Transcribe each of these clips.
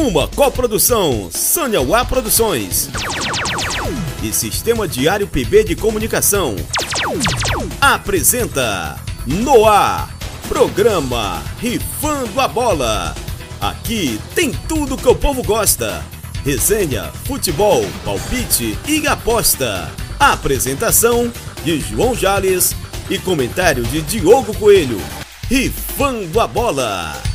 Uma coprodução Sanyauá Produções e Sistema Diário PB de Comunicação. Apresenta Noar, programa Rifando a Bola. Aqui tem tudo que o povo gosta. Resenha, futebol, palpite e aposta. Apresentação de João Jales e comentário de Diogo Coelho. Rifando a bola.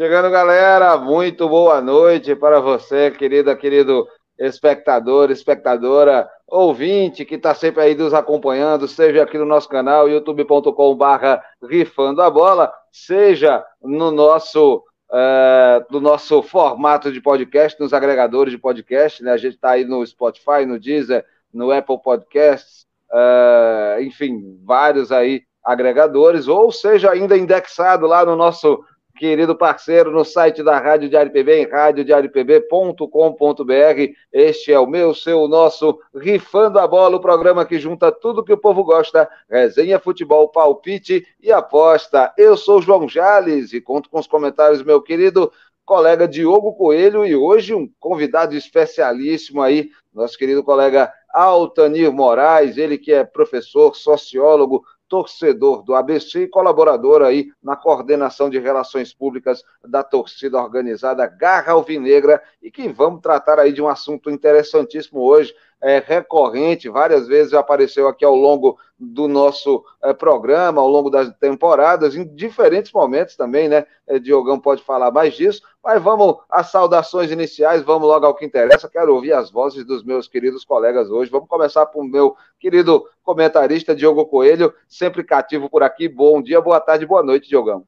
Chegando, galera, muito boa noite para você, querida, querido espectador, espectadora, ouvinte que está sempre aí nos acompanhando, seja aqui no nosso canal, youtube.com/barra rifando a bola, seja no nosso uh, do nosso formato de podcast, nos agregadores de podcast, né? A gente está aí no Spotify, no Deezer, no Apple Podcasts, uh, enfim, vários aí agregadores, ou seja ainda indexado lá no nosso querido parceiro, no site da Rádio Diário PB, em radiodiariopb.com.br. Este é o meu, seu, nosso Rifando a Bola, o programa que junta tudo que o povo gosta, resenha, futebol, palpite e aposta. Eu sou João Jales e conto com os comentários, meu querido colega Diogo Coelho e hoje um convidado especialíssimo aí, nosso querido colega Altanir Moraes, ele que é professor, sociólogo, torcedor do ABC e colaborador aí na coordenação de relações públicas da torcida organizada Garra Alvinegra e que vamos tratar aí de um assunto interessantíssimo hoje, é, recorrente, várias vezes apareceu aqui ao longo do nosso é, programa, ao longo das temporadas, em diferentes momentos também, né? É, Diogão pode falar mais disso, mas vamos às saudações iniciais, vamos logo ao que interessa. Quero ouvir as vozes dos meus queridos colegas hoje. Vamos começar com o meu querido comentarista Diogo Coelho, sempre cativo por aqui. Bom dia, boa tarde, boa noite, Diogão.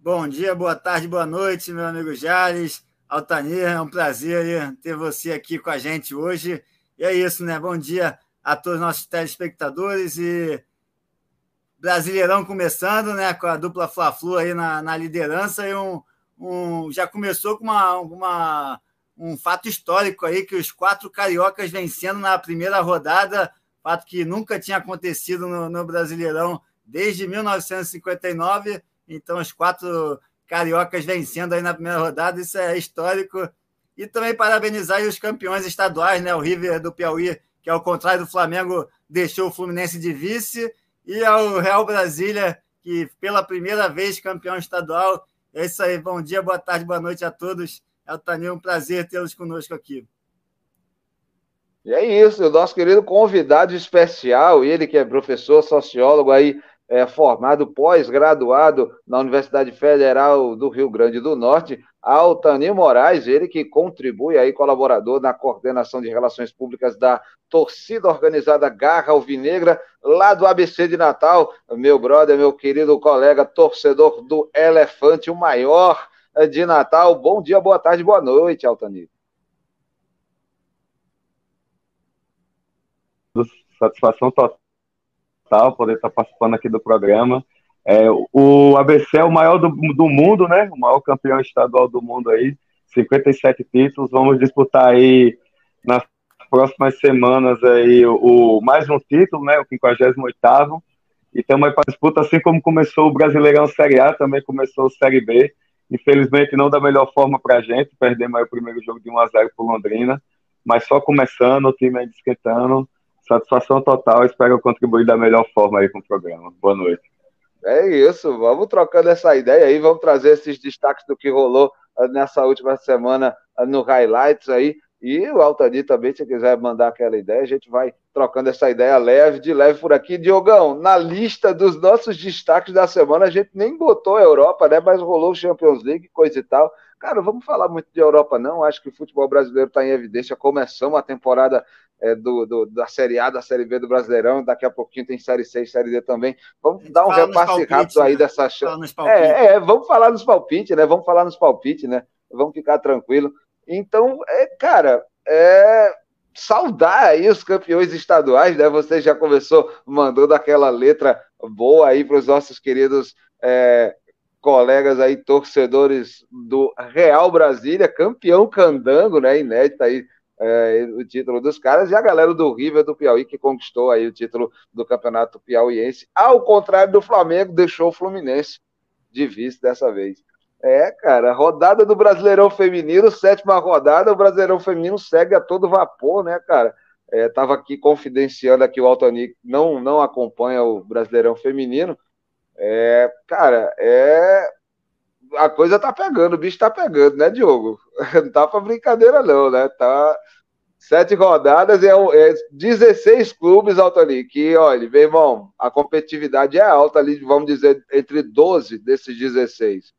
Bom dia, boa tarde, boa noite, meu amigo Jales. Altanir, é um prazer ter você aqui com a gente hoje. E é isso, né? Bom dia a todos os nossos telespectadores e Brasileirão começando, né? Com a dupla Fla-Flu aí na, na liderança e um, um, já começou com uma, uma, um fato histórico aí que os quatro cariocas vencendo na primeira rodada, fato que nunca tinha acontecido no, no Brasileirão desde 1959. Então, os quatro cariocas vencendo aí na primeira rodada, isso é histórico. E também parabenizar os campeões estaduais, né? O River do Piauí, que ao contrário do Flamengo, deixou o Fluminense de vice, e ao Real Brasília, que pela primeira vez campeão estadual. É isso aí, bom dia, boa tarde, boa noite a todos. É um prazer tê-los conosco aqui. E é isso, o nosso querido convidado especial, ele que é professor, sociólogo aí é, formado pós-graduado na Universidade Federal do Rio Grande do Norte, Altanir Moraes, ele que contribui aí, colaborador na coordenação de relações públicas da torcida organizada Garra Alvinegra, lá do ABC de Natal, meu brother, meu querido colega, torcedor do Elefante, o maior de Natal. Bom dia, boa tarde, boa noite, Altanir. Satisfação total tal, poder estar participando aqui do programa. É, o ABC é o maior do, do mundo, né? O maior campeão estadual do mundo aí, 57 títulos. Vamos disputar aí nas próximas semanas aí o, o mais um título, né? O 58 e estamos aí para disputa, assim como começou o Brasileirão Série A, também começou o Série B. Infelizmente, não da melhor forma para a gente, perdemos aí o primeiro jogo de 1x0 por Londrina, mas só começando, o time aí esquentando. Satisfação total, espero contribuir da melhor forma aí com o programa. Boa noite. É isso, vamos trocando essa ideia aí, vamos trazer esses destaques do que rolou ah, nessa última semana ah, no Highlights aí. E o Altani também, se quiser mandar aquela ideia, a gente vai trocando essa ideia leve, de leve por aqui. Diogão, na lista dos nossos destaques da semana, a gente nem botou a Europa, né? Mas rolou o Champions League, coisa e tal. Cara, vamos falar muito de Europa, não. Acho que o futebol brasileiro está em evidência. Começamos a temporada é, do, do, da Série A, da Série B do Brasileirão. Daqui a pouquinho tem Série C e Série D também. Vamos dar um repasse rápido aí né? dessa chance. É, é, vamos falar nos palpites, né? Vamos falar nos palpites, né? Vamos ficar tranquilo. Então, é, cara, é, saudar aí os campeões estaduais, né? Você já começou, mandou daquela letra boa aí para os nossos queridos é, colegas aí, torcedores do Real Brasília, campeão candango, né? Inédita aí é, o título dos caras, e a galera do River do Piauí, que conquistou aí o título do Campeonato Piauiense, ao contrário do Flamengo, deixou o Fluminense de vice dessa vez. É, cara, rodada do Brasileirão Feminino, sétima rodada, o Brasileirão Feminino segue a todo vapor, né, cara? Estava é, aqui confidenciando aqui o Altonic, não, não acompanha o Brasileirão Feminino. É, cara, é a coisa tá pegando, o bicho tá pegando, né, Diogo? Não tá pra brincadeira, não, né? Tá sete rodadas, é, é 16 clubes, Altoni, que, olha, meu irmão, a competitividade é alta ali, vamos dizer, entre 12 desses 16,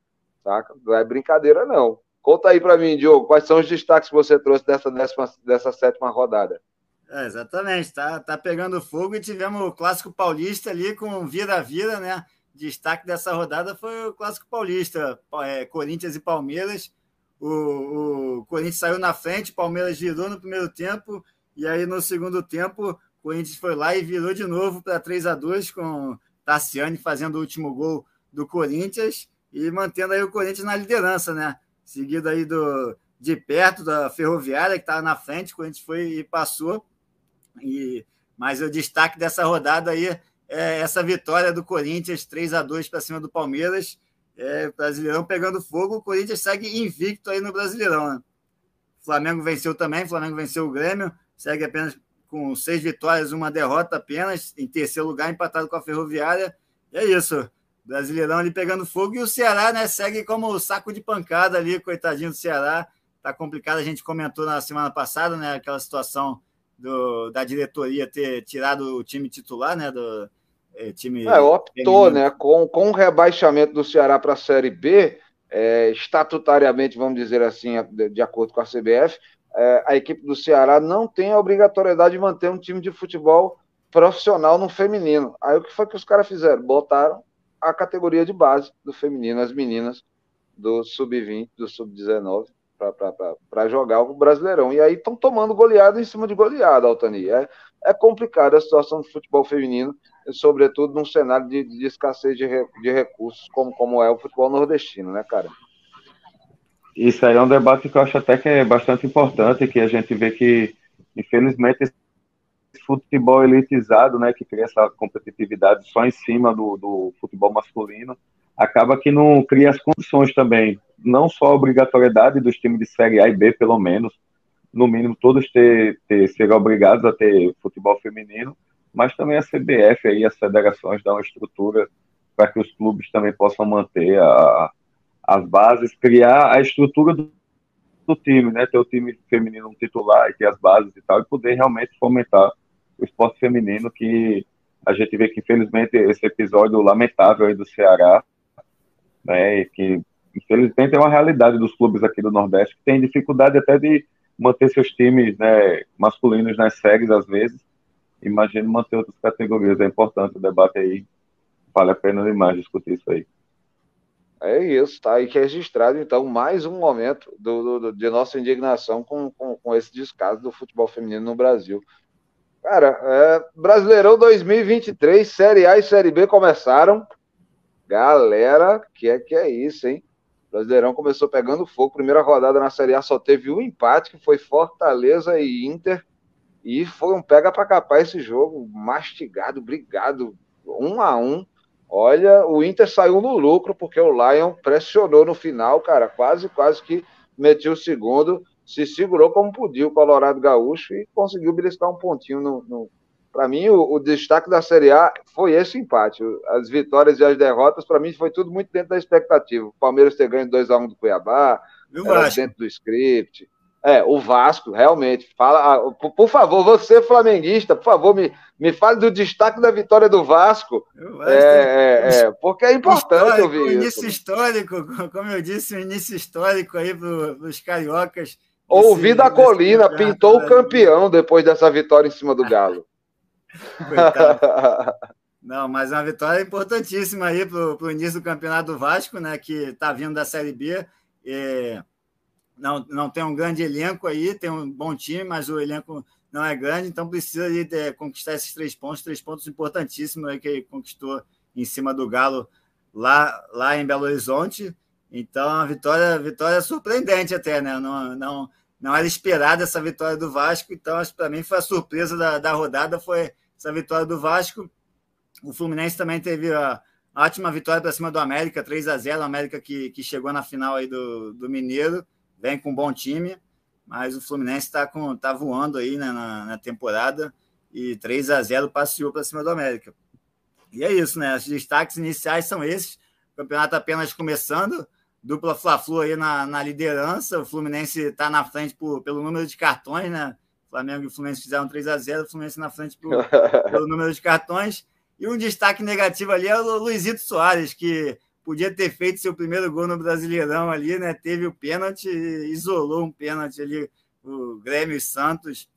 saca? Não é brincadeira, não. Conta aí para mim, Diogo, quais são os destaques que você trouxe dessa, décima, dessa sétima rodada? É, exatamente, tá, tá pegando fogo e tivemos o Clássico Paulista ali com vira-vira, né? Destaque dessa rodada foi o Clássico Paulista, é, Corinthians e Palmeiras. O, o Corinthians saiu na frente, Palmeiras virou no primeiro tempo, e aí no segundo tempo, Corinthians foi lá e virou de novo para 3 a 2 com Tassiane fazendo o último gol do Corinthians e mantendo aí o Corinthians na liderança, né? Seguido aí do, de perto da Ferroviária, que estava na frente, o Corinthians foi e passou. E, mas o destaque dessa rodada aí é, essa vitória do Corinthians 3 a 2 para cima do Palmeiras. É, Brasileirão pegando fogo, o Corinthians segue invicto aí no Brasileirão. Né? Flamengo venceu também, Flamengo venceu o Grêmio, segue apenas com seis vitórias, uma derrota apenas, em terceiro lugar, empatado com a Ferroviária. E é isso. Brasileirão ali pegando fogo e o Ceará, né, segue como saco de pancada ali, coitadinho do Ceará. Tá complicado, a gente comentou na semana passada, né, aquela situação do, da diretoria ter tirado o time titular, né, do, é, time. É, optou, feminino. né? Com, com o rebaixamento do Ceará para a Série B, é, estatutariamente, vamos dizer assim, de, de acordo com a CBF, é, a equipe do Ceará não tem a obrigatoriedade de manter um time de futebol profissional no feminino. Aí o que foi que os caras fizeram? Botaram a categoria de base do feminino, as meninas do sub-20, do sub-19, para jogar o Brasileirão. E aí estão tomando goleada em cima de goleada, Altani. É, é complicada a situação do futebol feminino sobretudo num cenário de, de escassez de, de recursos, como, como é o futebol nordestino, né, cara? Isso aí é um debate que eu acho até que é bastante importante, que a gente vê que, infelizmente, esse futebol elitizado, né, que cria essa competitividade só em cima do, do futebol masculino, acaba que não cria as condições também, não só a obrigatoriedade dos times de Série A e B, pelo menos, no mínimo todos ter, ter serem obrigados a ter futebol feminino, mas também a CBF aí, as federações dão uma estrutura para que os clubes também possam manter a, as bases, criar a estrutura do, do, time, né? Ter o time feminino titular e ter as bases e tal, e poder realmente fomentar o esporte feminino, que a gente vê que, infelizmente, esse episódio lamentável aí do Ceará, né? Que, infelizmente, é uma realidade dos clubes aqui do Nordeste, que tem dificuldade até de manter seus times né, masculinos nas séries, às vezes, imagino manter outras categorias. É importante o debate aí. Vale a pena demais discutir isso aí. É isso, tá aí registrado, então, mais um momento do, do, de nossa indignação com, com, com, esse descaso do futebol feminino no Brasil. Cara, é, Brasileirão 2023, Série A e Série B começaram. Galera, que é que é isso, hein? Brasileirão começou pegando fogo. Primeira rodada na Série A só teve um empate, que foi Fortaleza e Inter. E foi um pega para capar esse jogo, mastigado, brigado, um a um. Olha, o Inter saiu no lucro porque o Lion pressionou no final, cara, quase, quase que meteu o segundo, se segurou como podia o Colorado Gaúcho e conseguiu beliscar um pontinho no. no... Para mim, o, o, destaque da Série A foi esse empate. As vitórias e as derrotas, para mim, foi tudo muito dentro da expectativa. O Palmeiras ter ganho 2x1 do Cuiabá, dentro do script. É, o Vasco, realmente. Fala, ah, por, favor, você flamenguista, por favor, me, me fale do destaque da vitória do Vasco. É, é, é, porque é importante ouvir isso. Início histórico, como eu disse, um início histórico aí para os cariocas. Ouvi da colina, pintou o campeão depois dessa vitória em cima do Galo. Não, mas é uma vitória importantíssima aí para o início do campeonato do Vasco, né? Que está vindo da Série B. E não, não tem um grande elenco aí, tem um bom time, mas o elenco não é grande, então precisa de, de conquistar esses três pontos, três pontos importantíssimos aí que ele conquistou em cima do Galo lá, lá em Belo Horizonte. Então, a vitória, vitória surpreendente até, né? Não, não, não era esperada essa vitória do Vasco, então para mim foi a surpresa da, da rodada, foi essa vitória do Vasco. O Fluminense também teve a, ótima vitória para cima do América, 3 a 0 o América que, que chegou na final aí do, do Mineiro, vem com um bom time, mas o Fluminense está tá voando aí né, na, na temporada e 3 a 0 passeou para cima do América. E é isso, né? Os destaques iniciais são esses. O campeonato apenas começando, dupla Fla-Flu aí na, na liderança. O Fluminense está na frente por, pelo número de cartões, né? O Flamengo e o Fluminense fizeram 3 a 0 o Fluminense na frente por, pelo número de cartões. E um destaque negativo ali é o Luizito Soares, que podia ter feito seu primeiro gol no Brasileirão ali, né? Teve o pênalti, isolou um pênalti ali, o Grêmio Santos.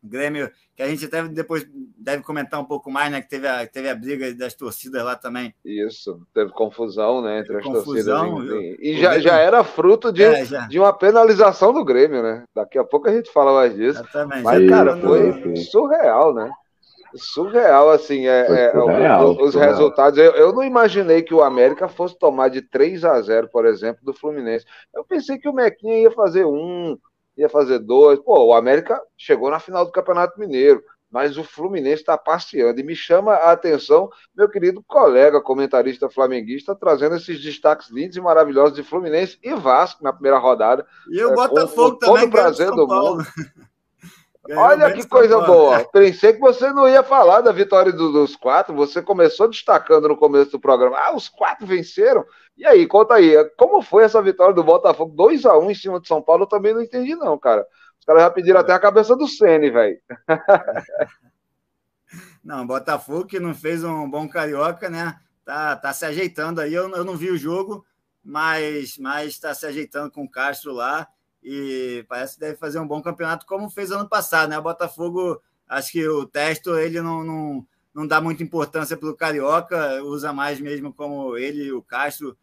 Grêmio, que a gente até depois deve comentar um pouco mais, né? Que teve a, teve a briga das torcidas lá também. Isso, teve confusão, né? Entre teve as confusão, torcidas. E, e já, já era fruto de, é, de uma penalização do Grêmio, né? Daqui a pouco a gente fala mais disso. Exatamente. Mas, cara, foi surreal, né? Surreal, assim, é, é surreal, os surreal. resultados. Eu, eu, não imaginei que o América fosse tomar de 3 a 0 por exemplo, do Fluminense. Eu pensei que o Mequinha ia fazer um, ia fazer dois. Pô, o América chegou na final do Campeonato Mineiro, mas o Fluminense está passeando. E me chama a atenção, meu querido colega comentarista flamenguista, trazendo esses destaques lindos e maravilhosos de Fluminense e Vasco na primeira rodada. E o é, Botafogo com, com também. Todo o prazer do mundo. Olha que coisa boa. Pensei que você não ia falar da vitória do, dos quatro. Você começou destacando no começo do programa. Ah, os quatro venceram. E aí, conta aí. Como foi essa vitória do Botafogo? 2 a 1 um em cima de São Paulo, eu também não entendi, não, cara. Os caras já pediram até a cabeça do Sene, velho. Não, Botafogo que não fez um bom carioca, né? Tá, tá se ajeitando aí. Eu, eu não vi o jogo, mas mas está se ajeitando com o Castro lá e parece que deve fazer um bom campeonato, como fez ano passado, né? O Botafogo, acho que o Testo ele não, não, não dá muita importância para o Carioca, usa mais mesmo como ele e o Castro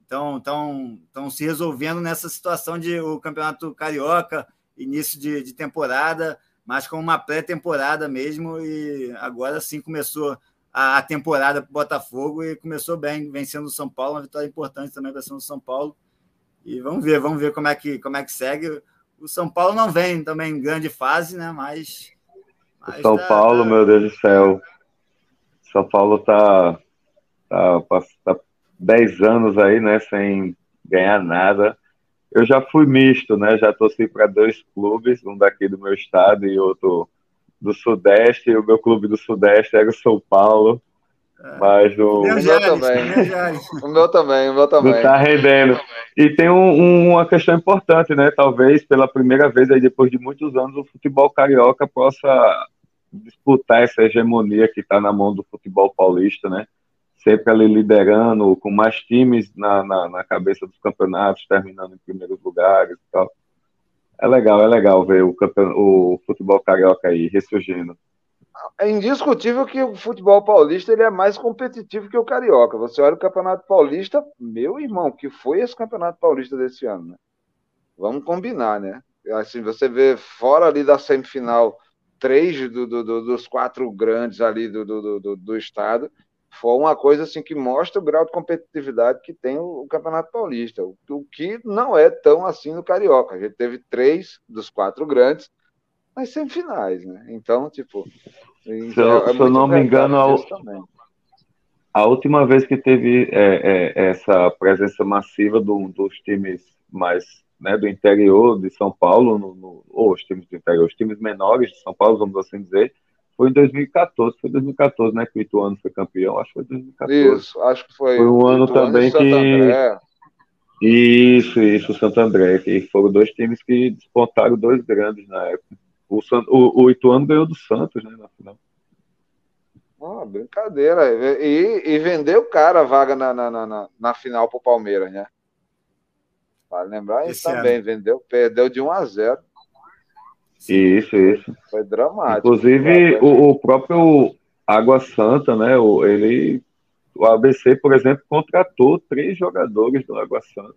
estão tão, tão se resolvendo nessa situação de o campeonato Carioca, início de, de temporada, mas com uma pré-temporada mesmo, e agora sim começou a, a temporada para o Botafogo e começou bem, vencendo o São Paulo, uma vitória importante também vencendo o São Paulo. E vamos ver, vamos ver como é que, como é que segue. O São Paulo não vem também em grande fase, né? Mas. mas São tá, Paulo, tá... meu Deus do céu. São Paulo tá, tá, tá 10 anos aí, né? Sem ganhar nada. Eu já fui misto, né? Já torci para dois clubes, um daqui do meu estado e outro do Sudeste. E o meu clube do Sudeste era o São Paulo. Mas o. o meu também. o meu também, o meu também. Não tá rendendo. E tem um, uma questão importante, né? Talvez pela primeira vez aí, depois de muitos anos, o futebol carioca possa disputar essa hegemonia que está na mão do futebol paulista, né? Sempre ali liderando, com mais times na, na, na cabeça dos campeonatos, terminando em primeiros lugares e tal. É legal, é legal ver o, o futebol carioca aí ressurgindo é indiscutível que o futebol paulista ele é mais competitivo que o carioca. Você olha o Campeonato Paulista, meu irmão, que foi esse Campeonato Paulista desse ano, né? Vamos combinar, né? Assim, você vê fora ali da semifinal três do, do, do, dos quatro grandes ali do, do, do, estado, foi uma coisa assim que mostra o grau de competitividade que tem o, o Campeonato Paulista, o, o, que não é tão assim no Carioca. A gente teve três dos quatro grandes nas semifinais, né? Então, tipo, se eu, é se eu não me engano, a, a, última vez que teve é, é, essa presença massiva do, dos times mais né, do interior de São Paulo, no, no, ou os times do interior, os times menores de São Paulo, vamos assim dizer, foi em 2014. Foi 2014, né, que o Ituano foi campeão. Acho que foi 2014. Isso, acho que foi. Foi um ano também que. Isso, isso, Santo André, que foram dois times que despontaram dois grandes na época. O, o, o Ituano ganhou do Santos, né, na final. Oh, brincadeira. E, e vendeu o cara a vaga na, na, na, na final pro Palmeiras, né? Vale lembrar isso também. Ano. Vendeu, perdeu de 1 a 0. Isso, isso. Foi dramático. Inclusive, o, o, próprio Água Santa, né? O, ele, o ABC, por exemplo, contratou três jogadores do Água Santa.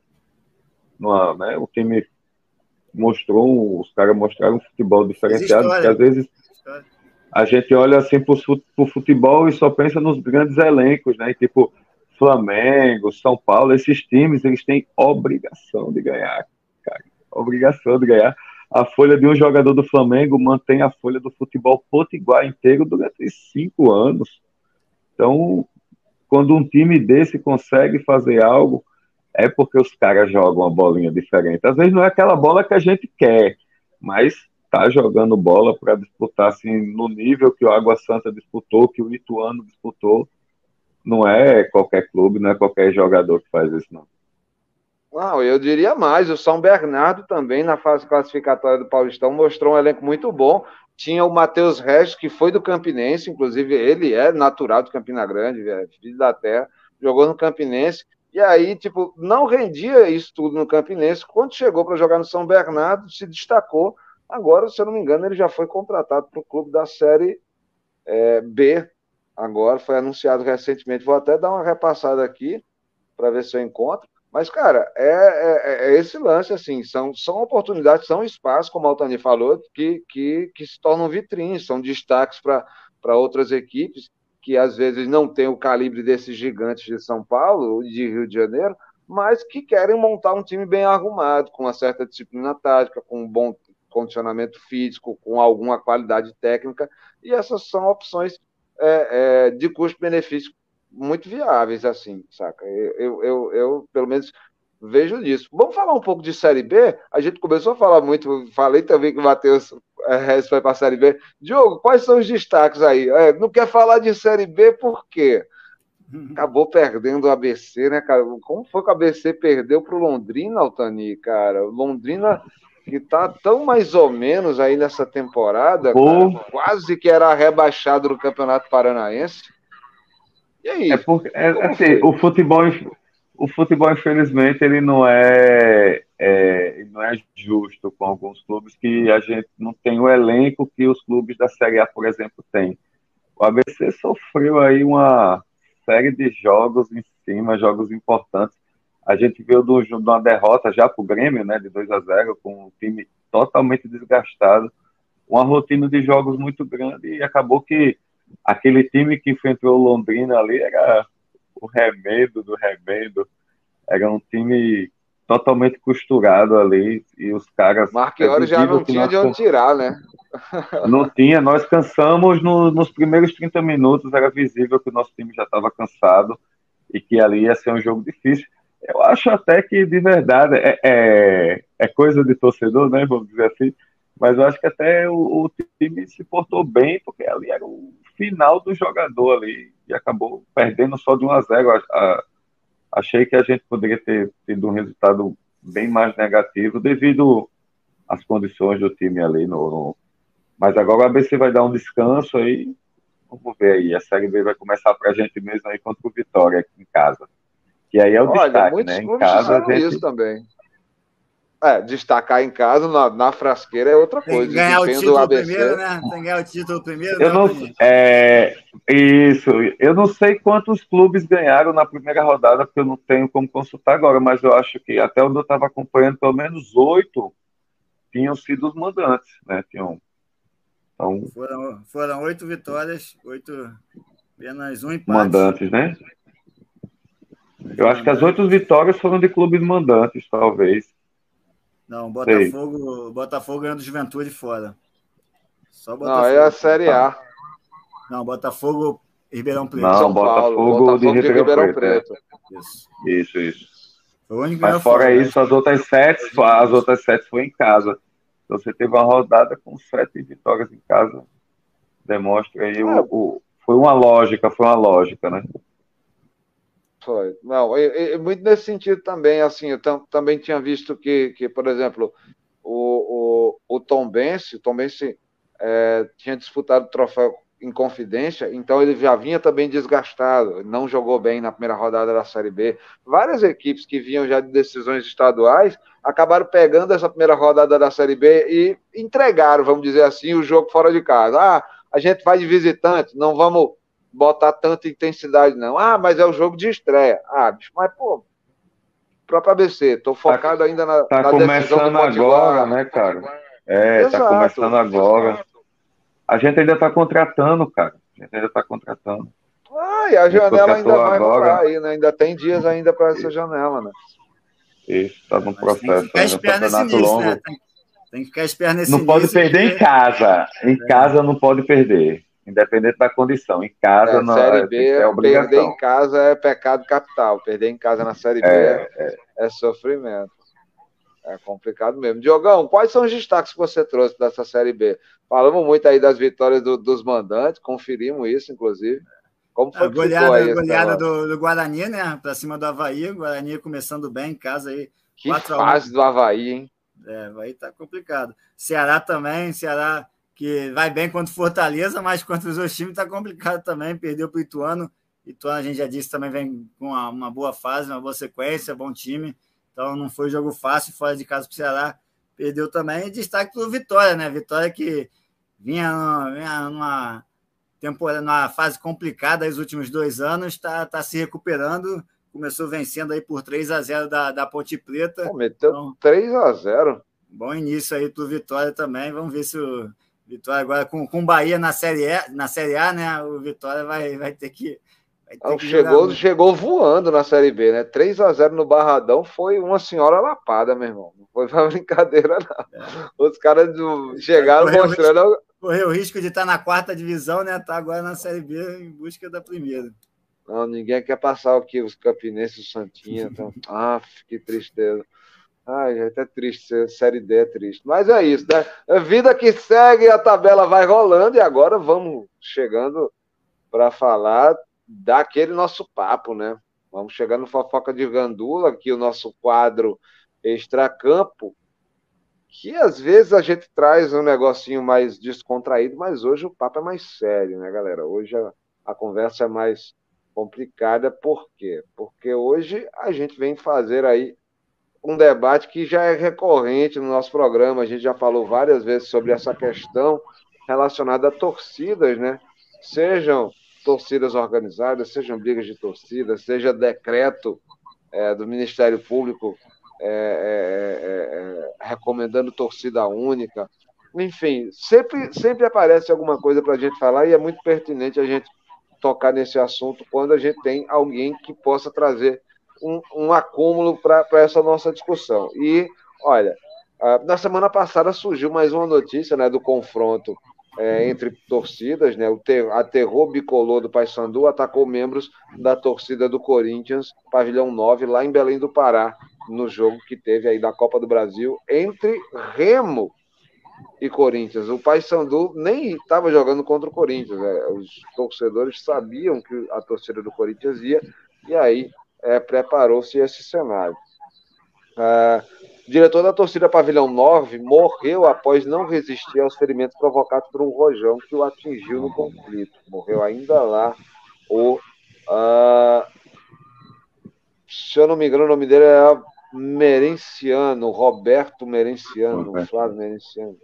Numa, né, o time mostrou, os caras mostraram um futebol diferenciado, que às vezes a gente olha assim para o futebol e só pensa nos grandes elencos, né? Tipo Flamengo, São Paulo, esses times eles têm obrigação de ganhar, cara, obrigação de ganhar. a folha de um jogador do Flamengo mantém a folha do futebol potiguar inteiro durante cinco anos. Então, quando um time desse consegue fazer algo, é porque os caras jogam uma bolinha diferente. Às vezes não é aquela bola que a gente quer, mas tá jogando bola para disputar assim no nível que o Água Santa disputou, que o Ituano disputou. Não é qualquer clube, não é qualquer jogador que faz isso, não. Não, eu diria mais. O São Bernardo também, na fase classificatória do Paulistão, mostrou um elenco muito bom. Tinha o Matheus Regis, que foi do Campinense, inclusive ele é natural de Campina Grande, é filho da terra, jogou no Campinense. E aí, tipo, não rendia isso tudo no Campinense. Quando chegou para jogar no São Bernardo, se destacou. Agora, se eu não me engano, ele já foi contratado para o clube da Série é, B. Agora foi anunciado recentemente. Vou até dar uma repassada aqui para ver se eu encontro. Mas, cara, é, é, é, esse lance, assim, são, são oportunidades, são espaços, como a Altani falou, que, que, que se tornam vitrines, são destaques para outras equipes que às vezes não têm o calibre desses gigantes de São Paulo, de Rio de Janeiro, mas que querem montar um time bem arrumado, com uma certa disciplina tática, com um bom condicionamento físico, com alguma qualidade técnica, e essas são opções é, é, de custo-benefício muito viáveis, assim, saca? Eu, eu, eu, pelo menos, vejo disso. Vamos falar um pouco de Série B? A gente começou a falar muito, falei também que o Matheus é, foi para a Série B. Diogo, quais são os destaques aí? É, não quer falar de Série B por quê? Acabou perdendo o ABC, né, cara? Como foi que o ABC perdeu para o Londrina, Altani, cara? Londrina que tá tão mais ou menos aí nessa temporada, cara, quase que era rebaixado no Campeonato Paranaense. E aí? É porque, é, assim, o futebol, o futebol, infelizmente, ele não é, é, não é justo com alguns clubes que a gente não tem o elenco que os clubes da Série A, por exemplo, têm. O ABC sofreu aí uma série de jogos em cima, jogos importantes. A gente veio de uma derrota já para o Grêmio, né, de 2 a 0 com um time totalmente desgastado, uma rotina de jogos muito grande e acabou que aquele time que enfrentou o Londrina ali era o remendo do remendo. Era um time totalmente costurado ali e os caras. Marquiori já não tinha de onde tirar, né? Não tinha, nós cansamos no, nos primeiros 30 minutos, era visível que o nosso time já estava cansado e que ali ia ser um jogo difícil. Eu acho até que, de verdade, é, é, é coisa de torcedor, né? Vamos dizer assim, mas eu acho que até o, o time se portou bem, porque ali era o final do jogador ali e acabou perdendo só de 1 a 0. A, a, achei que a gente poderia ter tido um resultado bem mais negativo devido às condições do time ali. No, no... Mas agora o ABC vai dar um descanso aí. Vamos ver aí. A Série B vai começar para a gente mesmo aí contra o Vitória aqui em casa. Que aí é o Olha, destaque, né? Em casa a gente... isso também. É, destacar em casa na, na frasqueira é outra coisa. Tem que ganhar o título ABC... primeiro, né? Tem que ganhar o título primeiro. Eu não, é, isso. Eu não sei quantos clubes ganharam na primeira rodada, porque eu não tenho como consultar agora, mas eu acho que até onde eu estava acompanhando, pelo menos oito tinham sido os mandantes, né? Tinham, então, foram, foram oito vitórias, oito, apenas um empate. Mandantes, né? Eu acho que as oito vitórias foram de clubes mandantes, talvez. Não, Botafogo, Botafogo ganhando Juventude fora. Só Botafogo. Não, é a Série A. Não, Botafogo Ribeirão Preto. Não, São Botafogo, Paulo, Botafogo de Ribeirão, Ribeirão Preto. Preto. Isso. Isso, isso. Mas fora fora, isso, né? as outras sete, as outras sete foi em casa. Então você teve uma rodada com sete vitórias em casa. Demonstra aí é. o, o, foi uma lógica, foi uma lógica, né? Não, e, e, muito nesse sentido também, assim, eu também tinha visto que, que por exemplo, o, o, o Tom Bense, o Tom Bense é, tinha disputado o troféu em confidência, então ele já vinha também desgastado, não jogou bem na primeira rodada da Série B. Várias equipes que vinham já de decisões estaduais acabaram pegando essa primeira rodada da Série B e entregaram, vamos dizer assim, o jogo fora de casa. Ah, a gente vai de visitante, não vamos botar tanta intensidade, não. Ah, mas é o jogo de estreia. Ah, bicho, mas, pô, próprio ABC, tô focado tá, ainda na, tá na começando agora, né, cara? É, tá Exato. tá começando agora. A gente ainda tá contratando, cara. A gente ainda tá contratando. Ah, e a janela ainda vai agora. aí, né? Ainda tem dias ainda para essa janela, né? Isso, tá no processo. Tem que ficar nesse início, né? Tem, que ficar esperto nesse Não pode perder que... em casa. Em é. casa não pode perder. Independente da condição. Em casa é, não série B, é obrigação. Perder em casa é pecado capital. Perder em casa na Série B é, é, é sofrimento. É complicado mesmo. Diogão, quais são os destaques que você trouxe dessa Série B? Falamos muito aí das vitórias do, dos mandantes, conferimos isso, inclusive. Como foi a goleada, aí, goleada do, do, Guarani, né? Para cima do Havaí. O Guarani começando bem em casa aí. Que fase do Havaí, hein? É, Havaí tá complicado. Ceará também, Ceará que vai bem contra o Fortaleza, mas contra os outros times tá complicado também. Perdeu para o Ituano. Ituano, a gente já disse, também vem com uma, uma boa fase, uma boa sequência, bom time. Então não foi jogo fácil fora de casa para o Ceará. Perdeu também. E destaque para o Vitória, né? Vitória que vinha, vinha numa temporada, numa fase complicada nos últimos dois anos, está tá se recuperando. Começou vencendo aí por 3 a 0 da, da Ponte Preta. Pô, meteu então, 3 a 0 Bom início aí para o Vitória também. Vamos ver se o Vitória agora com o Bahia na Série, e, na série A, né? O Vitória vai, vai ter que então, chegou, chegou voando na Série B, né? 3 a 0 no Barradão foi uma senhora lapada, meu irmão. Não foi pra brincadeira, não. É. Os caras chegaram correu mostrando. Risco, correu o risco de estar na quarta divisão, né? Tá agora na Série B em busca da primeira. Não, ninguém quer passar aqui, os campinenses, o Santinha. Então... ah, que tristeza. Ai, é até triste, Série D é triste. Mas é isso, né? A vida que segue, a tabela vai rolando e agora vamos chegando para falar daquele nosso papo, né? Vamos chegar no Fofoca de Gandula, aqui o nosso quadro Extracampo, que às vezes a gente traz um negocinho mais descontraído, mas hoje o papo é mais sério, né, galera? Hoje a, a conversa é mais complicada, por quê? Porque hoje a gente vem fazer aí um debate que já é recorrente no nosso programa, a gente já falou várias vezes sobre essa questão relacionada a torcidas, né? Sejam torcidas organizadas, sejam brigas de torcida, seja decreto é, do Ministério Público é, é, é, é recomendando torcida única. Enfim, sempre, sempre aparece alguma coisa para a gente falar e é muito pertinente a gente tocar nesse assunto quando a gente tem alguém que possa trazer um, um acúmulo para essa nossa discussão. E, olha, na semana passada surgiu mais uma notícia né, do confronto é, entre torcidas, né? O ter, a Terror Bicolor do Paysandu atacou membros da torcida do Corinthians, pavilhão 9, lá em Belém do Pará, no jogo que teve aí da Copa do Brasil entre Remo e Corinthians. O Paysandu nem estava jogando contra o Corinthians, né? os torcedores sabiam que a torcida do Corinthians ia, e aí é, preparou-se esse cenário. Ah, o diretor da torcida Pavilhão 9 morreu após não resistir aos ferimentos provocados por um rojão que o atingiu no conflito. Morreu ainda lá o. Uh, se eu não me engano, o nome dele é Merenciano, Roberto Merenciano. Flávio Merenciano.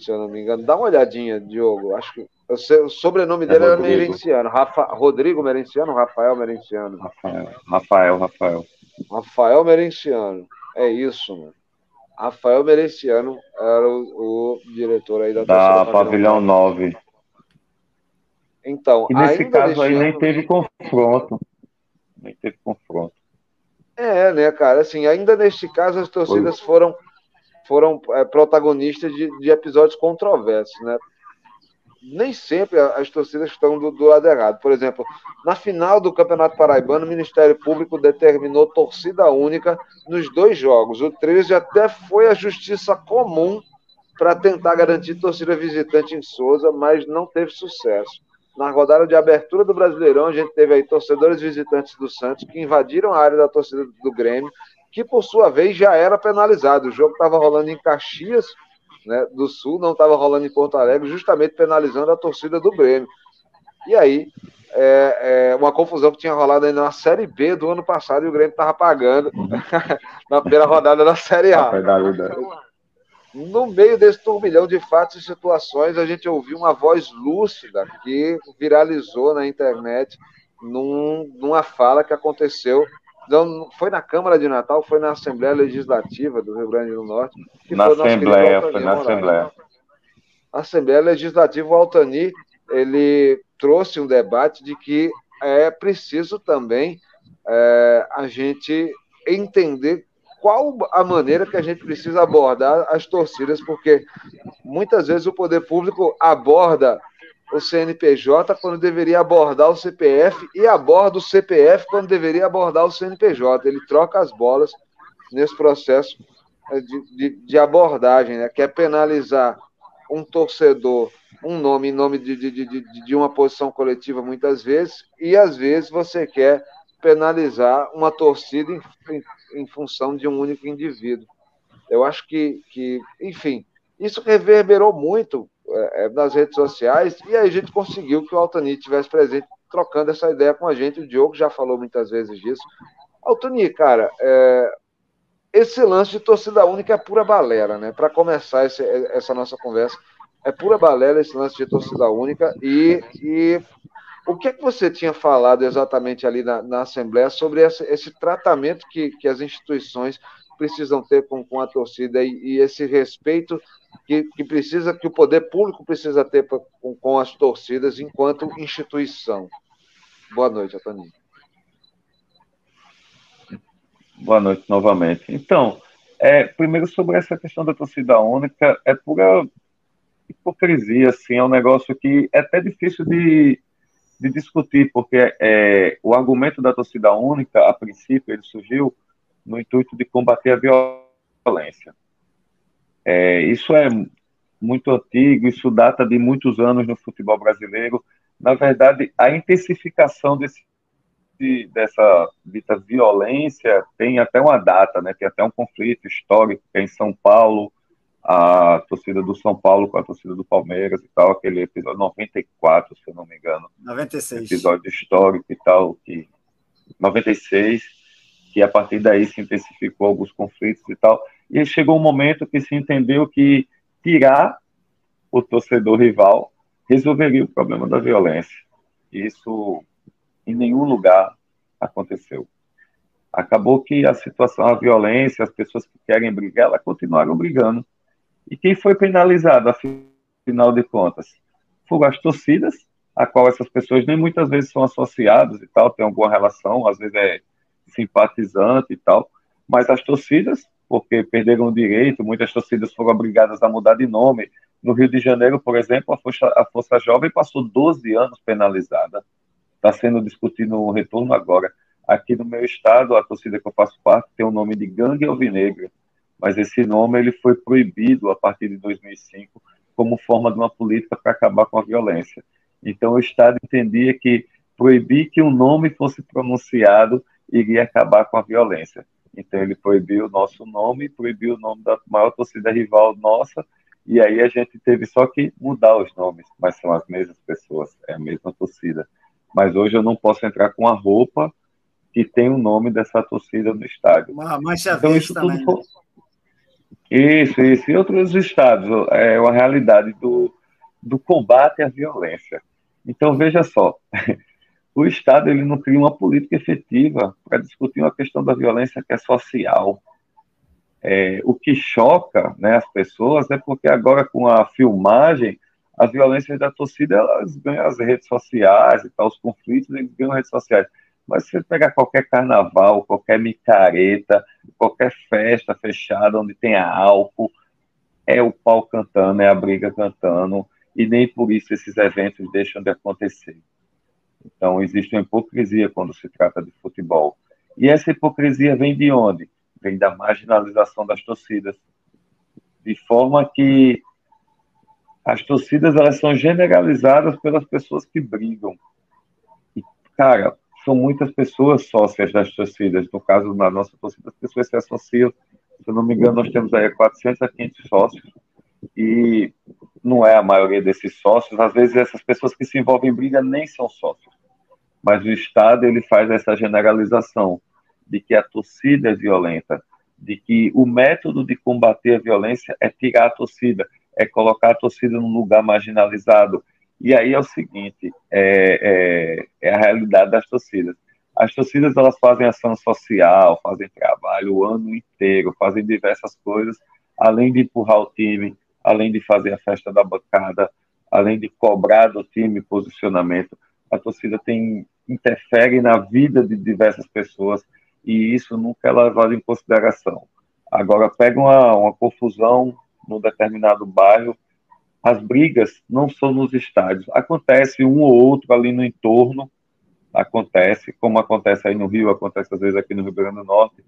Se eu não me engano. Dá uma olhadinha, Diogo. Acho que o sobrenome dele é era Merenciano. Rafa, Rodrigo Merenciano, Rafael Merenciano. Rafael, Rafael, Rafael. Rafael Merenciano. É isso, mano. Rafael Mereciano era o, o diretor aí da Da Pavilhão 9. Então, e nesse caso aí nem teve confronto. Nem teve confronto. É, né, cara? Assim, ainda neste caso as torcidas Foi. foram foram é, protagonistas de, de episódios controversos, né? Nem sempre as torcidas estão do, do, lado errado. Por exemplo, na final do Campeonato Paraibano, o Ministério Público determinou torcida única nos dois jogos. O 13 até foi a justiça comum para tentar garantir torcida visitante em Souza, mas não teve sucesso. Na rodada de abertura do Brasileirão, a gente teve aí torcedores visitantes do Santos que invadiram a área da torcida do Grêmio, que por sua vez já era penalizado. O jogo estava rolando em Caxias, né, do Sul não estava rolando em Porto Alegre, justamente penalizando a torcida do Grêmio. E aí, é, é, uma confusão que tinha rolado ainda na Série B do ano passado e o Grêmio estava pagando na primeira rodada da Série A. No meio desse turbilhão de fatos e situações, a gente ouviu uma voz lúcida que viralizou na internet num, numa fala que aconteceu então, foi na Câmara de Natal, foi na Assembleia Legislativa do Rio Grande do Norte. na Assembleia, foi na Assembleia. A Assembleia Legislativa, o Altani, ele trouxe um debate de que é preciso também é, a gente entender qual a maneira que a gente precisa abordar as torcidas, porque muitas vezes o poder público aborda o CNPJ quando deveria abordar o CPF e aborda o CPF quando deveria abordar o CNPJ. Ele troca as bolas nesse processo eh, de, de, de abordagem, né? quer penalizar um torcedor, um nome em nome de, de, de, uma posição coletiva muitas vezes, e às vezes você quer penalizar uma torcida em, em, em função de um único indivíduo. Eu acho que, que enfim, isso reverberou muito é, nas redes sociais e aí a gente conseguiu que o Altani tivesse presente trocando essa ideia com a gente. O Diogo já falou muitas vezes disso. Altani, cara, é, esse lance de torcida única é pura balela, né? Para começar esse, essa nossa conversa, é pura balela esse lance de torcida única e, e o que é que você tinha falado exatamente ali na, na Assembleia sobre esse, esse tratamento que, que as instituições precisam ter com, com a torcida e, e esse respeito que, que, precisa, que o poder público precisa ter pra, com, com as torcidas enquanto instituição? Boa noite, Ataninho. Boa noite novamente. Então, é, primeiro sobre essa questão da torcida única, é pura hipocrisia, assim, é um negócio que é até difícil de, de discutir, porque é, o argumento da torcida única, a princípio, ele surgiu no intuito de combater a violência. É, isso é muito antigo, isso data de muitos anos no futebol brasileiro. Na verdade, a intensificação desse de, dessa dita violência tem até uma data, né? Tem até um conflito histórico que é em São Paulo, a torcida do São Paulo com a torcida do Palmeiras e tal, aquele episódio 94, se eu não me engano. 96. Episódio histórico e tal, que 96, que a partir daí se intensificou alguns conflitos e tal. E chegou um momento que se entendeu que tirar o torcedor rival resolveria o problema da violência. Isso em nenhum lugar aconteceu. Acabou que a situação, a violência, as pessoas que querem brigar, elas continuaram brigando. E quem foi penalizado, afinal de contas? Foram as torcidas, a qual essas pessoas nem muitas vezes são associadas e tal, tem alguma relação, às vezes é simpatizante e tal, mas as torcidas, porque perderam o direito, muitas torcidas foram obrigadas a mudar de nome. No Rio de Janeiro, por exemplo, a Força, a Força Jovem passou 12 anos penalizada está sendo discutido o retorno agora. Aqui no meu estado, a torcida que eu faço parte tem o nome de Gangue Alvinegra, mas esse nome ele foi proibido a partir de 2005 como forma de uma política para acabar com a violência. Então o Estado entendia que proibir que um nome fosse pronunciado iria acabar com a violência. Então ele proibiu o nosso nome, proibiu o nome da maior torcida rival nossa, e aí a gente teve só que mudar os nomes, mas são as mesmas pessoas, é a mesma torcida mas hoje eu não posso entrar com a roupa que tem o nome dessa torcida no estádio. Uma mancha então, isso também. Tudo... Né? Isso, isso. Em outros estados, é uma realidade do, do combate à violência. Então, veja só, o Estado ele não cria uma política efetiva para discutir uma questão da violência que é social. É, o que choca né, as pessoas é porque agora, com a filmagem, as violências da torcida elas ganham as redes sociais e tal, os conflitos eles ganham redes sociais. Mas se você pegar qualquer carnaval, qualquer micareta, qualquer festa fechada onde tenha álcool, é o pau cantando, é a briga cantando, e nem por isso esses eventos deixam de acontecer. Então, existe uma hipocrisia quando se trata de futebol. E essa hipocrisia vem de onde? Vem da marginalização das torcidas. De forma que as torcidas elas são generalizadas pelas pessoas que brigam. E, cara, são muitas pessoas sócias das torcidas. No caso da nossa torcida, as pessoas se associam. Se eu não me engano, nós temos aí 400 a 500 sócios. E não é a maioria desses sócios. Às vezes, essas pessoas que se envolvem em briga nem são sócios. Mas o Estado ele faz essa generalização de que a torcida é violenta, de que o método de combater a violência é tirar a torcida é colocar a torcida num lugar marginalizado. E aí é o seguinte, é, é, é a realidade das torcidas. As torcidas elas fazem ação social, fazem trabalho o ano inteiro, fazem diversas coisas, além de empurrar o time, além de fazer a festa da bancada, além de cobrar do time posicionamento. A torcida tem interfere na vida de diversas pessoas e isso nunca é levado em consideração. Agora, pega uma, uma confusão num determinado bairro, as brigas não são nos estádios. Acontece um ou outro ali no entorno, acontece, como acontece aí no Rio, acontece às vezes aqui no Rio Grande do Norte,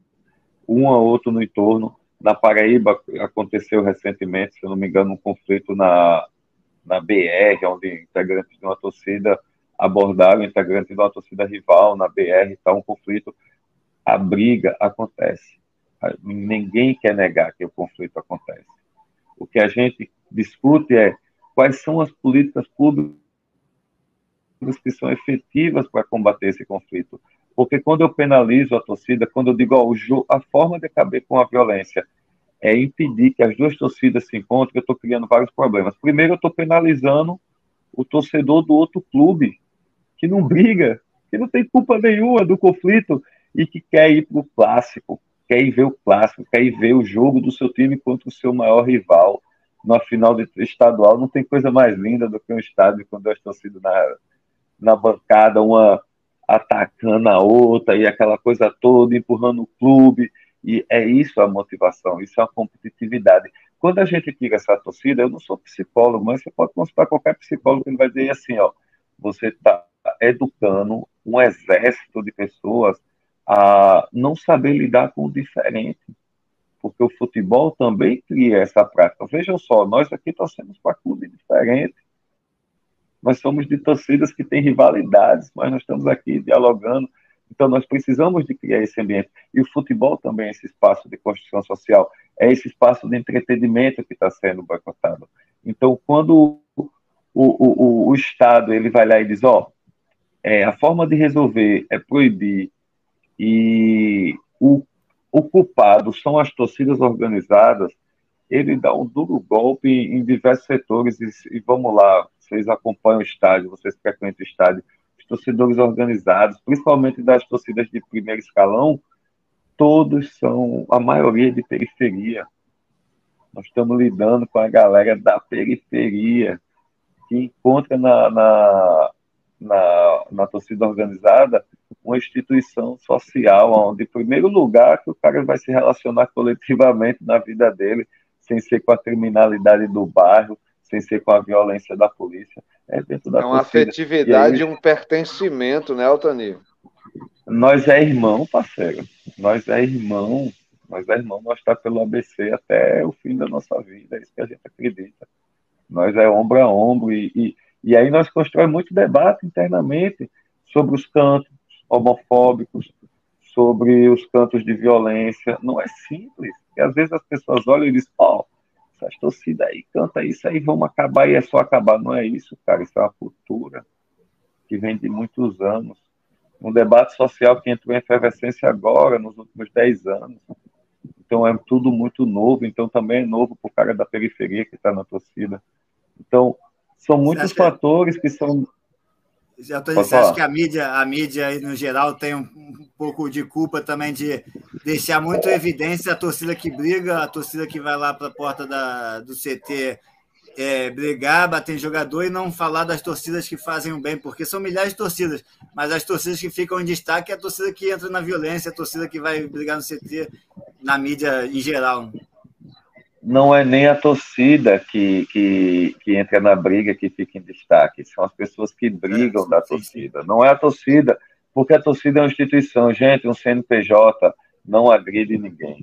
um ou outro no entorno. Na Paraíba aconteceu recentemente, se não me engano, um conflito na, na BR, onde integrantes de uma torcida abordaram integrantes de uma torcida rival na BR, está um conflito. A briga acontece. Ninguém quer negar que o conflito acontece. O que a gente discute é quais são as políticas públicas que são efetivas para combater esse conflito. Porque quando eu penalizo a torcida, quando eu digo, a forma de acabar com a violência é impedir que as duas torcidas se encontrem, eu estou criando vários problemas. Primeiro, eu estou penalizando o torcedor do outro clube, que não briga, que não tem culpa nenhuma do conflito e que quer ir para o clássico, quer ir ver o clássico, quer ir ver o jogo do seu time contra o seu maior rival. Na final de estadual, não tem coisa mais linda do que um estádio com duas torcidas na, na bancada, uma atacando a outra e aquela coisa toda, empurrando o clube. E é isso a motivação, isso é a competitividade. Quando a gente tira essa torcida, eu não sou psicólogo, mas você pode consultar qualquer psicólogo que ele vai dizer assim, ó, você está educando um exército de pessoas a não saber lidar com o diferente, porque o futebol também cria essa prática. Vejam só, nós aqui torcemos para clube diferente, nós somos de torcidas que têm rivalidades, mas nós estamos aqui dialogando. Então, nós precisamos de criar esse ambiente. E o futebol também é esse espaço de construção social, é esse espaço de entretenimento que está sendo boicotado. Então, quando o, o, o, o, Estado ele vai lá e diz: ó, oh, é, a forma de resolver é proibir e o, o culpado são as torcidas organizadas, ele dá um duro golpe em, diversos setores. E, e vamos lá, vocês acompanham o estádio, vocês frequentam o estádio, os torcedores organizados, principalmente das torcidas de primeiro escalão, todos são, a maioria de periferia. Nós estamos lidando com a galera da periferia, que encontra na, na, na, na torcida organizada uma instituição social, onde, em primeiro lugar, que o cara vai se relacionar coletivamente na vida dele, sem ser com a criminalidade do bairro, sem ser com a violência da polícia. É dentro da É uma torcida. afetividade e aí, um pertencimento, né, Altanir? Nós é irmão, parceiro. Nós é irmão. Nós é irmão, nós está pelo ABC até o fim da nossa vida. É isso que a gente acredita. Nós é ombro a ombro. E, e, e aí nós constrói muito debate internamente sobre os cantos homofóbicos, sobre os cantos de violência. Não é simples. E às vezes as pessoas olham e dizem, ó, oh, essas torcidas aí canta isso aí, vamos acabar e é só acabar. Não é isso, cara, isso é uma cultura que vem de muitos anos. Um debate social que entrou em efervescência agora, nos últimos 10 anos. Então é tudo muito novo, então também é novo para o cara da periferia que está na torcida. Então, são muitos fatores que são já tô, você acha que a mídia, a mídia no geral tem um, um, pouco de culpa também de deixar muito evidência a torcida que briga, a torcida que vai lá para a porta da, do CT é, brigar, bater em jogador e não falar das torcidas que fazem o bem, porque são milhares de torcidas, mas as torcidas que ficam em destaque é a torcida que entra na violência, a torcida que vai brigar no CT, na mídia em geral não é nem a torcida que, que, que entra na briga que fica em destaque, são as pessoas que brigam é, da torcida. Não é a torcida, porque a torcida é uma instituição. Gente, um CNPJ não agride ninguém.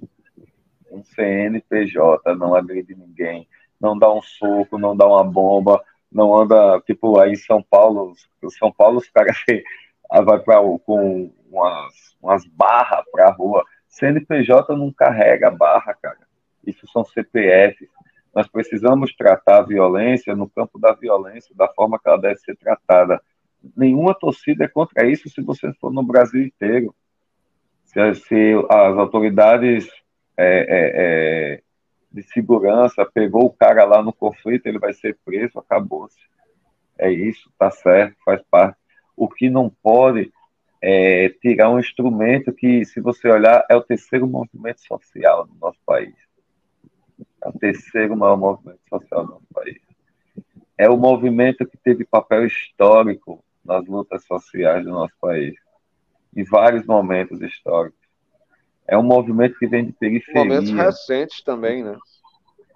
Um CNPJ não agride ninguém. Não dá um soco, não dá uma bomba, não anda, tipo, aí em São Paulo, São Paulo os caras vai pra, com umas, umas barras para a rua. CNPJ não carrega barra, cara isso são CPFs. Nós precisamos tratar a violência no campo da violência, da forma que ela deve ser tratada. Nenhuma torcida é contra isso se você for no Brasil inteiro. Se, se as autoridades é, é, é, de segurança pegou o cara lá no conflito, ele vai ser preso, acabou-se. É isso, tá certo, faz parte. O que não pode é tirar um instrumento que, se você olhar, é o terceiro movimento social do nosso país é o terceiro maior movimento social do nosso país. É o movimento que teve papel histórico nas lutas sociais do nosso país, em vários momentos históricos. É um movimento que vem de periferia. Momentos recentes também, né?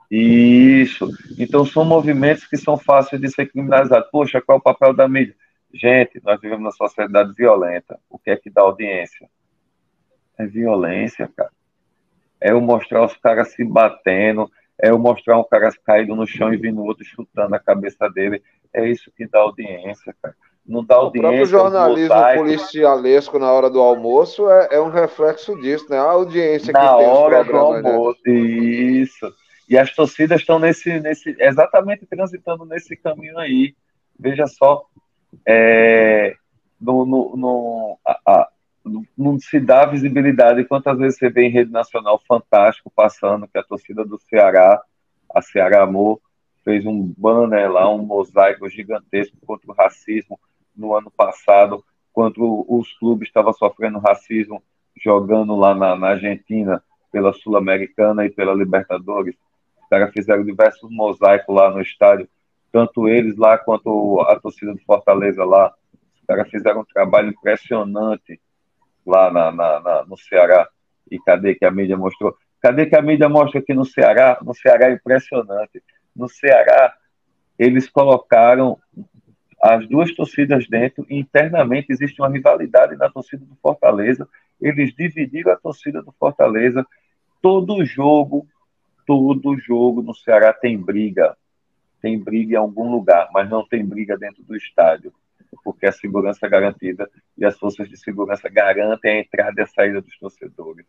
Isso. Então são movimentos que são fáceis de ser criminalizados. Poxa, qual é o papel da mídia? Gente, nós vivemos numa sociedade violenta. O que é que dá audiência? É violência, cara. É eu mostrar os caras se batendo, é eu mostrar um cara caído no chão e vindo outro chutando a cabeça dele. É isso que dá audiência, cara. Não dá audiência. O próprio jornalismo policialesco na hora do almoço é, é, um reflexo disso, né? A audiência na que tem hora do né? almoço, né? isso. E as torcidas estão nesse, nesse, exatamente transitando nesse caminho aí. Veja só, é, no, no, no, a, a, não se dá visibilidade. Quantas vezes você vê em rede nacional fantástico passando que a torcida do Ceará, a Ceará Amor, fez um banner lá, um mosaico gigantesco contra o racismo no ano passado, quando os clubes estavam sofrendo racismo jogando lá na, na Argentina pela Sul-Americana e pela Libertadores. Os caras fizeram diversos mosaicos lá no estádio, tanto eles lá quanto a torcida do Fortaleza lá. Os caras fizeram um trabalho impressionante lá na, na, na, no Ceará. E cadê que a mídia mostrou? Cadê que a mídia mostra aqui no Ceará? No Ceará é impressionante. No Ceará, eles colocaram as duas torcidas dentro e internamente existe uma rivalidade na torcida do Fortaleza. Eles dividiram a torcida do Fortaleza. Todo jogo todo jogo no Ceará tem briga. Tem briga em algum lugar, mas não tem briga dentro do estádio, porque a segurança é garantida e as forças de segurança garantem a entrada e a saída dos torcedores.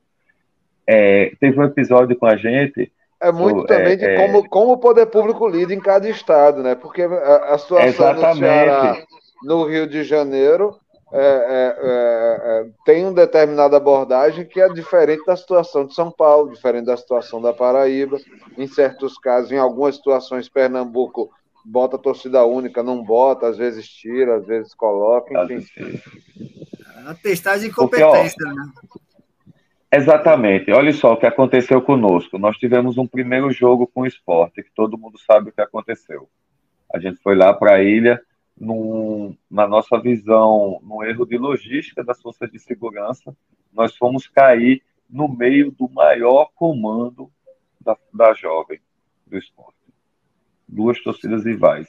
É, teve um episódio com a gente. É muito também é, de é, como, como o poder público lida em cada estado, né? Porque a, a situação no Ceará, no Rio de Janeiro, é, é, é, é, tem uma determinada abordagem que é diferente da situação de São Paulo, diferente da situação da Paraíba. Em certos casos, em algumas situações, Pernambuco bota torcida única, não bota, às vezes tira, às vezes coloca, enfim. A testagem de competência, Porque, ó, né? Exatamente. Olha só o que aconteceu conosco. Nós tivemos um primeiro jogo com o esporte, que todo mundo sabe o que aconteceu. A gente foi lá para a ilha, num, na nossa visão, no erro de logística das forças de segurança, nós fomos cair no meio do maior comando da, da jovem do esporte. Duas torcidas rivais.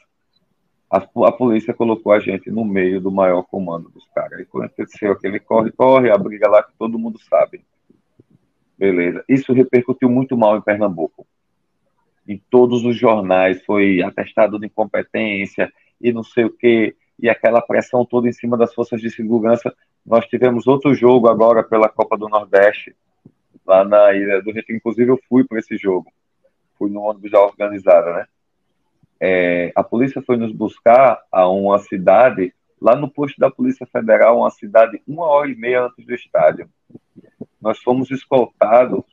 A, a, polícia colocou a gente no meio do maior comando dos caras. E aconteceu aquele corre-corre, a briga lá que todo mundo sabe. Beleza. Isso repercutiu muito mal em Pernambuco. Em todos os jornais foi atestado de incompetência, e não sei o quê, e aquela pressão toda em cima das forças de segurança. Nós tivemos outro jogo agora pela Copa do Nordeste, lá na Ilha do Retiro. Inclusive, eu fui para esse jogo. Fui no ônibus já organizado, né? É, a polícia foi nos buscar a uma cidade, lá no posto da Polícia Federal, uma cidade uma hora e meia antes do estádio. Nós fomos escoltados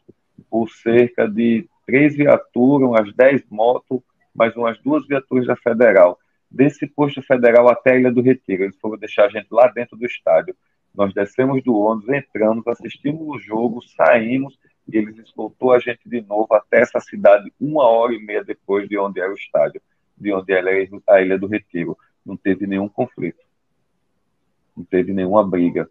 por cerca de três viaturas, umas dez motos, mais umas duas viaturas da Federal desse posto federal até a Ilha do Retiro. Eles foram deixar a gente lá dentro do estádio. Nós descemos do ônibus, entramos, assistimos o jogo, saímos e eles escoltou a gente de novo até essa cidade uma hora e meia depois de onde era o estádio, de onde era a Ilha do Retiro. Não teve nenhum conflito, não teve nenhuma briga.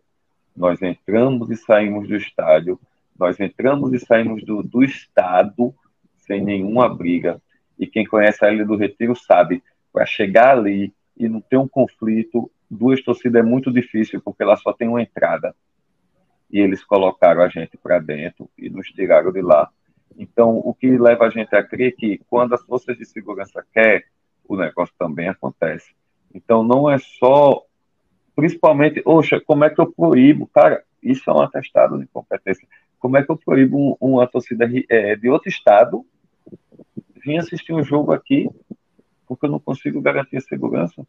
Nós entramos e saímos do estádio, nós entramos e saímos do, do estado sem nenhuma briga. E quem conhece a Ilha do Retiro sabe, para chegar ali e não ter um conflito, duas torcidas é muito difícil, porque ela só tem uma entrada. E eles colocaram a gente para dentro e nos tiraram de lá. Então, o que leva a gente a crer que quando as forças de segurança quer, o negócio também acontece. Então, não é só, principalmente, oxa, como é que eu proíbo? Cara, isso é um atestado de competência. Como é que eu proíbo uma torcida é, de outro estado vir assistir um jogo aqui porque eu não consigo garantir a segurança,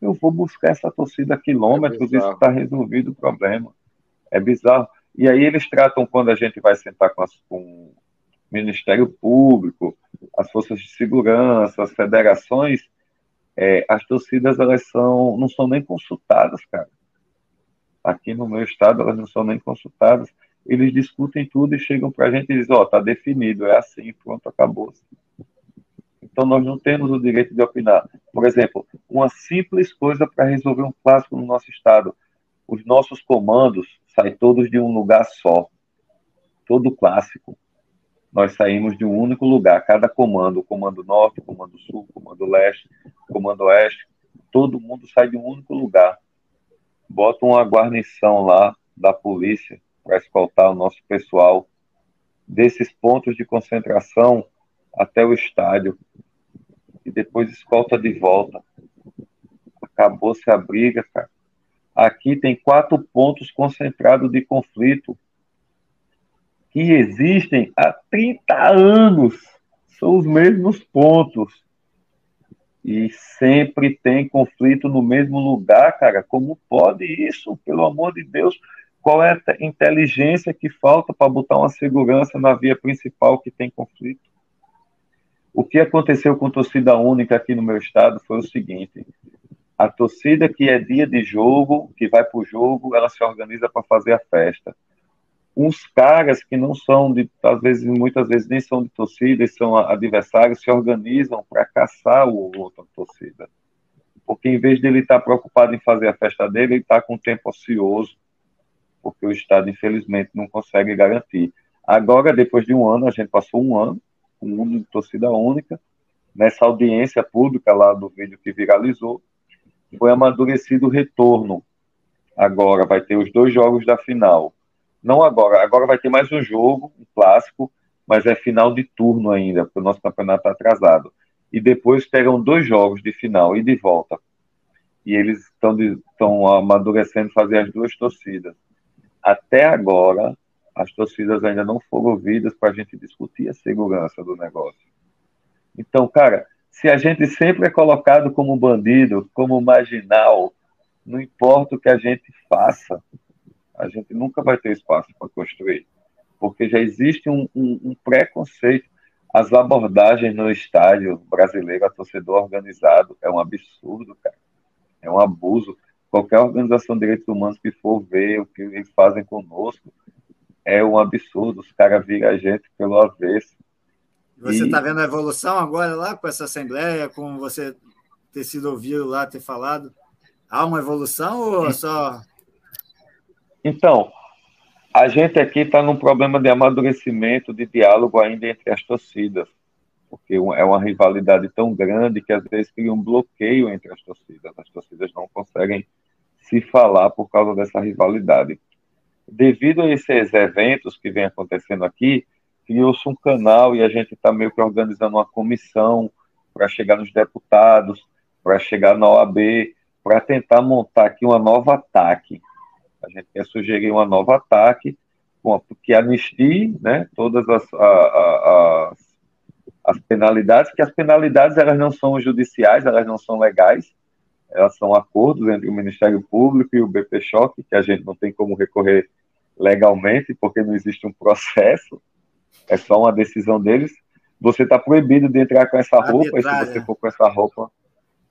eu vou buscar essa torcida a quilômetros, é isso está resolvido o problema. É bizarro. E aí eles tratam, quando a gente vai sentar com, as, com Ministério Público, as forças de segurança, as federações, é, as torcidas elas são, não são nem consultadas, cara. Aqui no meu estado elas não são nem consultadas. Eles discutem tudo e chegam para a gente e dizem, ó, oh, tá definido, é assim, pronto, acabou. Então, nós não temos o direito de opinar. Por exemplo, uma simples coisa para resolver um clássico no nosso estado: os nossos comandos saem todos de um lugar só. todo clássico, nós saímos de um único lugar, cada comando, o comando norte, o comando sul, o comando leste, o comando oeste, todo mundo sai de um único lugar. Bota uma guarnição lá da polícia para escoltar o nosso pessoal desses pontos de concentração até o estádio e depois escolta de volta. Acabou-se a briga, cara. Aqui tem quatro pontos concentrados de conflito que existem há 30 anos. São os mesmos pontos. E sempre tem conflito no mesmo lugar, cara. Como pode isso? Pelo amor de Deus. Qual é a inteligência que falta para botar uma segurança na via principal que tem conflito? O que aconteceu com torcida única aqui no meu estado foi o seguinte: a torcida que é dia de jogo, que vai para o jogo, ela se organiza para fazer a festa uns caras que não são de, às vezes, muitas vezes nem são de torcida, são adversários, se organizam para caçar o outro torcida. Porque em vez de ele estar tá preocupado em fazer a festa dele, ele está com tempo ocioso, porque o Estado, infelizmente, não consegue garantir. Agora, depois de um ano, a gente passou um ano, um mundo de torcida única, nessa audiência pública lá do vídeo que viralizou, foi amadurecido o retorno. Agora vai ter os dois jogos da final não agora, agora vai ter mais um jogo, um clássico, mas é final de turno ainda, porque o nosso campeonato está atrasado. E depois pegam dois jogos de final e de volta. E eles estão amadurecendo fazer as duas torcidas. Até agora, as torcidas ainda não foram ouvidas para a gente discutir a segurança do negócio. Então, cara, se a gente sempre é colocado como bandido, como marginal, não importa o que a gente faça, a gente nunca vai ter espaço para construir, porque já existe um, um, um, preconceito. As abordagens no estádio brasileiro a torcedor organizado é um absurdo, cara. É um abuso. Qualquer organização de direitos humanos que for ver o que eles fazem conosco é um absurdo. Os caras viram a gente pelo avesso. Você está e... vendo a evolução agora lá com essa assembleia, com você ter sido ouvido lá, ter falado? Há uma evolução ou só então, a gente aqui está num problema de amadurecimento, de diálogo ainda entre as torcidas, porque é uma rivalidade tão grande que às vezes cria um bloqueio entre as torcidas. As torcidas não conseguem se falar por causa dessa rivalidade. Devido a esses eventos que vem acontecendo aqui, criou-se um canal e a gente está meio que organizando uma comissão para chegar nos deputados, para chegar na OAB, para tentar montar aqui uma nova ataque a gente quer sugerir um novo ataque que anistie né, todas as, a, as, as penalidades, que as penalidades elas não são judiciais, elas não são legais, elas são acordos entre o Ministério Público e o BP Choque, que a gente não tem como recorrer legalmente, porque não existe um processo, é só uma decisão deles. Você está proibido de entrar com essa roupa, e se você for com essa roupa.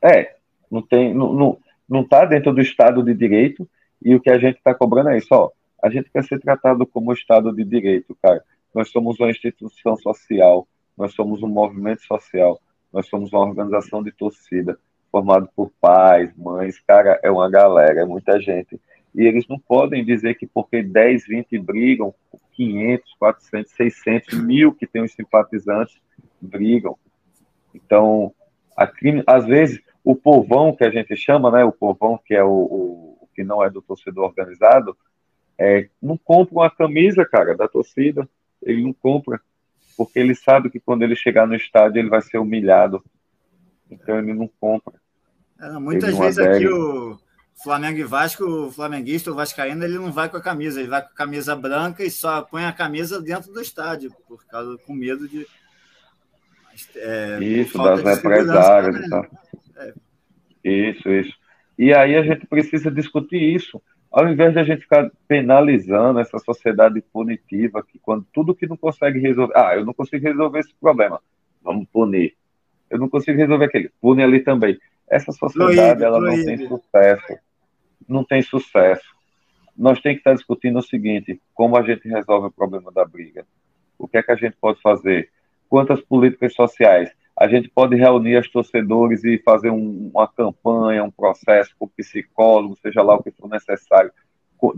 É, não tem, não, não, não está dentro do Estado de Direito, e o que a gente está cobrando é isso, ó. A gente quer ser tratado como Estado de Direito, cara. Nós somos uma instituição social, nós somos um movimento social, nós somos uma organização de torcida, formado por pais, mães, cara, é uma galera, é muita gente. E eles não podem dizer que porque 10, 20 brigam, 500, 400, 600, mil que tem os simpatizantes brigam. Então, crime, às vezes, o povão que a gente chama, né, o povão que é o, o que não é do torcedor organizado, é, não compra uma camisa, cara, da torcida. Ele não compra, porque ele sabe que quando ele chegar no estádio ele vai ser humilhado. Então ele não compra. É, muitas não vezes adere. aqui o Flamengo e Vasco, o flamenguista, o vascaíno, ele não vai com a camisa, ele vai com a camisa branca e só põe a camisa dentro do estádio, por causa com medo de. É, isso, das represárias e tal. É. Isso, isso. E aí a gente precisa discutir isso, ao invés de a gente ficar penalizando essa sociedade punitiva, que quando tudo que não consegue resolver, ah, eu não consigo resolver esse problema, vamos punir. Eu não consigo resolver aquele, pune ali também. Essa sociedade, ela não tem sucesso. Não tem sucesso. Nós temos que estar discutindo o seguinte, como a gente resolve o problema da briga? O que é que a gente pode fazer? Quantas políticas sociais? A gente pode reunir os torcedores e fazer um, uma campanha, um processo com psicólogo, seja lá o que for necessário,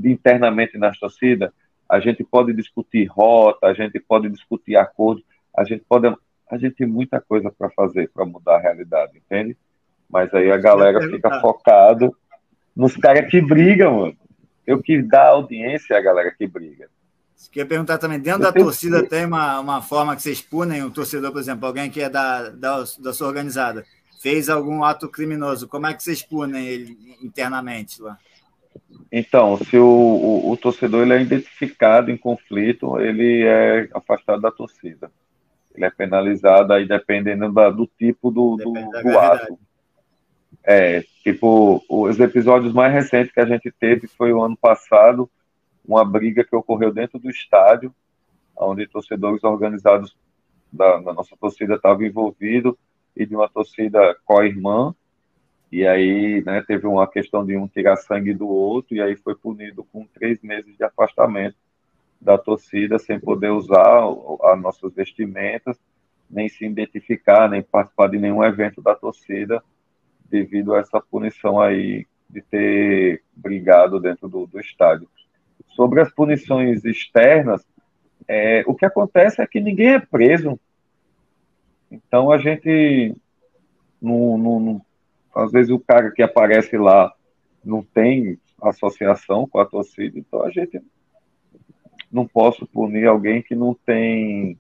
internamente nas torcidas, a gente pode discutir rota, a gente pode discutir acordo, a gente pode. A gente tem muita coisa para fazer para mudar a realidade, entende? Mas aí a galera fica focado nos caras que brigam, mano. Eu que dá audiência a galera que briga. Você quer perguntar também, dentro da torcida tem uma, uma forma que vocês punem o torcedor, por exemplo, alguém que é da, da, da sua organizada, fez algum ato criminoso, como é que vocês punem ele internamente lá? Então, se o, o, o, torcedor ele é identificado em conflito, ele é afastado da torcida. Ele é penalizado aí dependendo da, do tipo do, do, do ato. É, tipo, os episódios mais recentes que a gente teve foi o ano passado, uma briga que ocorreu dentro do estádio, onde torcedores organizados da, da nossa torcida estavam envolvidos e de uma torcida co-irmã, e aí né, teve uma questão de um tirar sangue do outro, e aí foi punido com três meses de afastamento da torcida, sem poder usar as nossas vestimentas, nem se identificar, nem participar de nenhum evento da torcida, devido a essa punição aí de ter brigado dentro do, do estádio. Sobre as punições externas, é, o que acontece é que ninguém é preso então a gente não, não, não, às vezes o cara que aparece lá não tem associação com a torcida, então a gente não posso punir alguém que não tem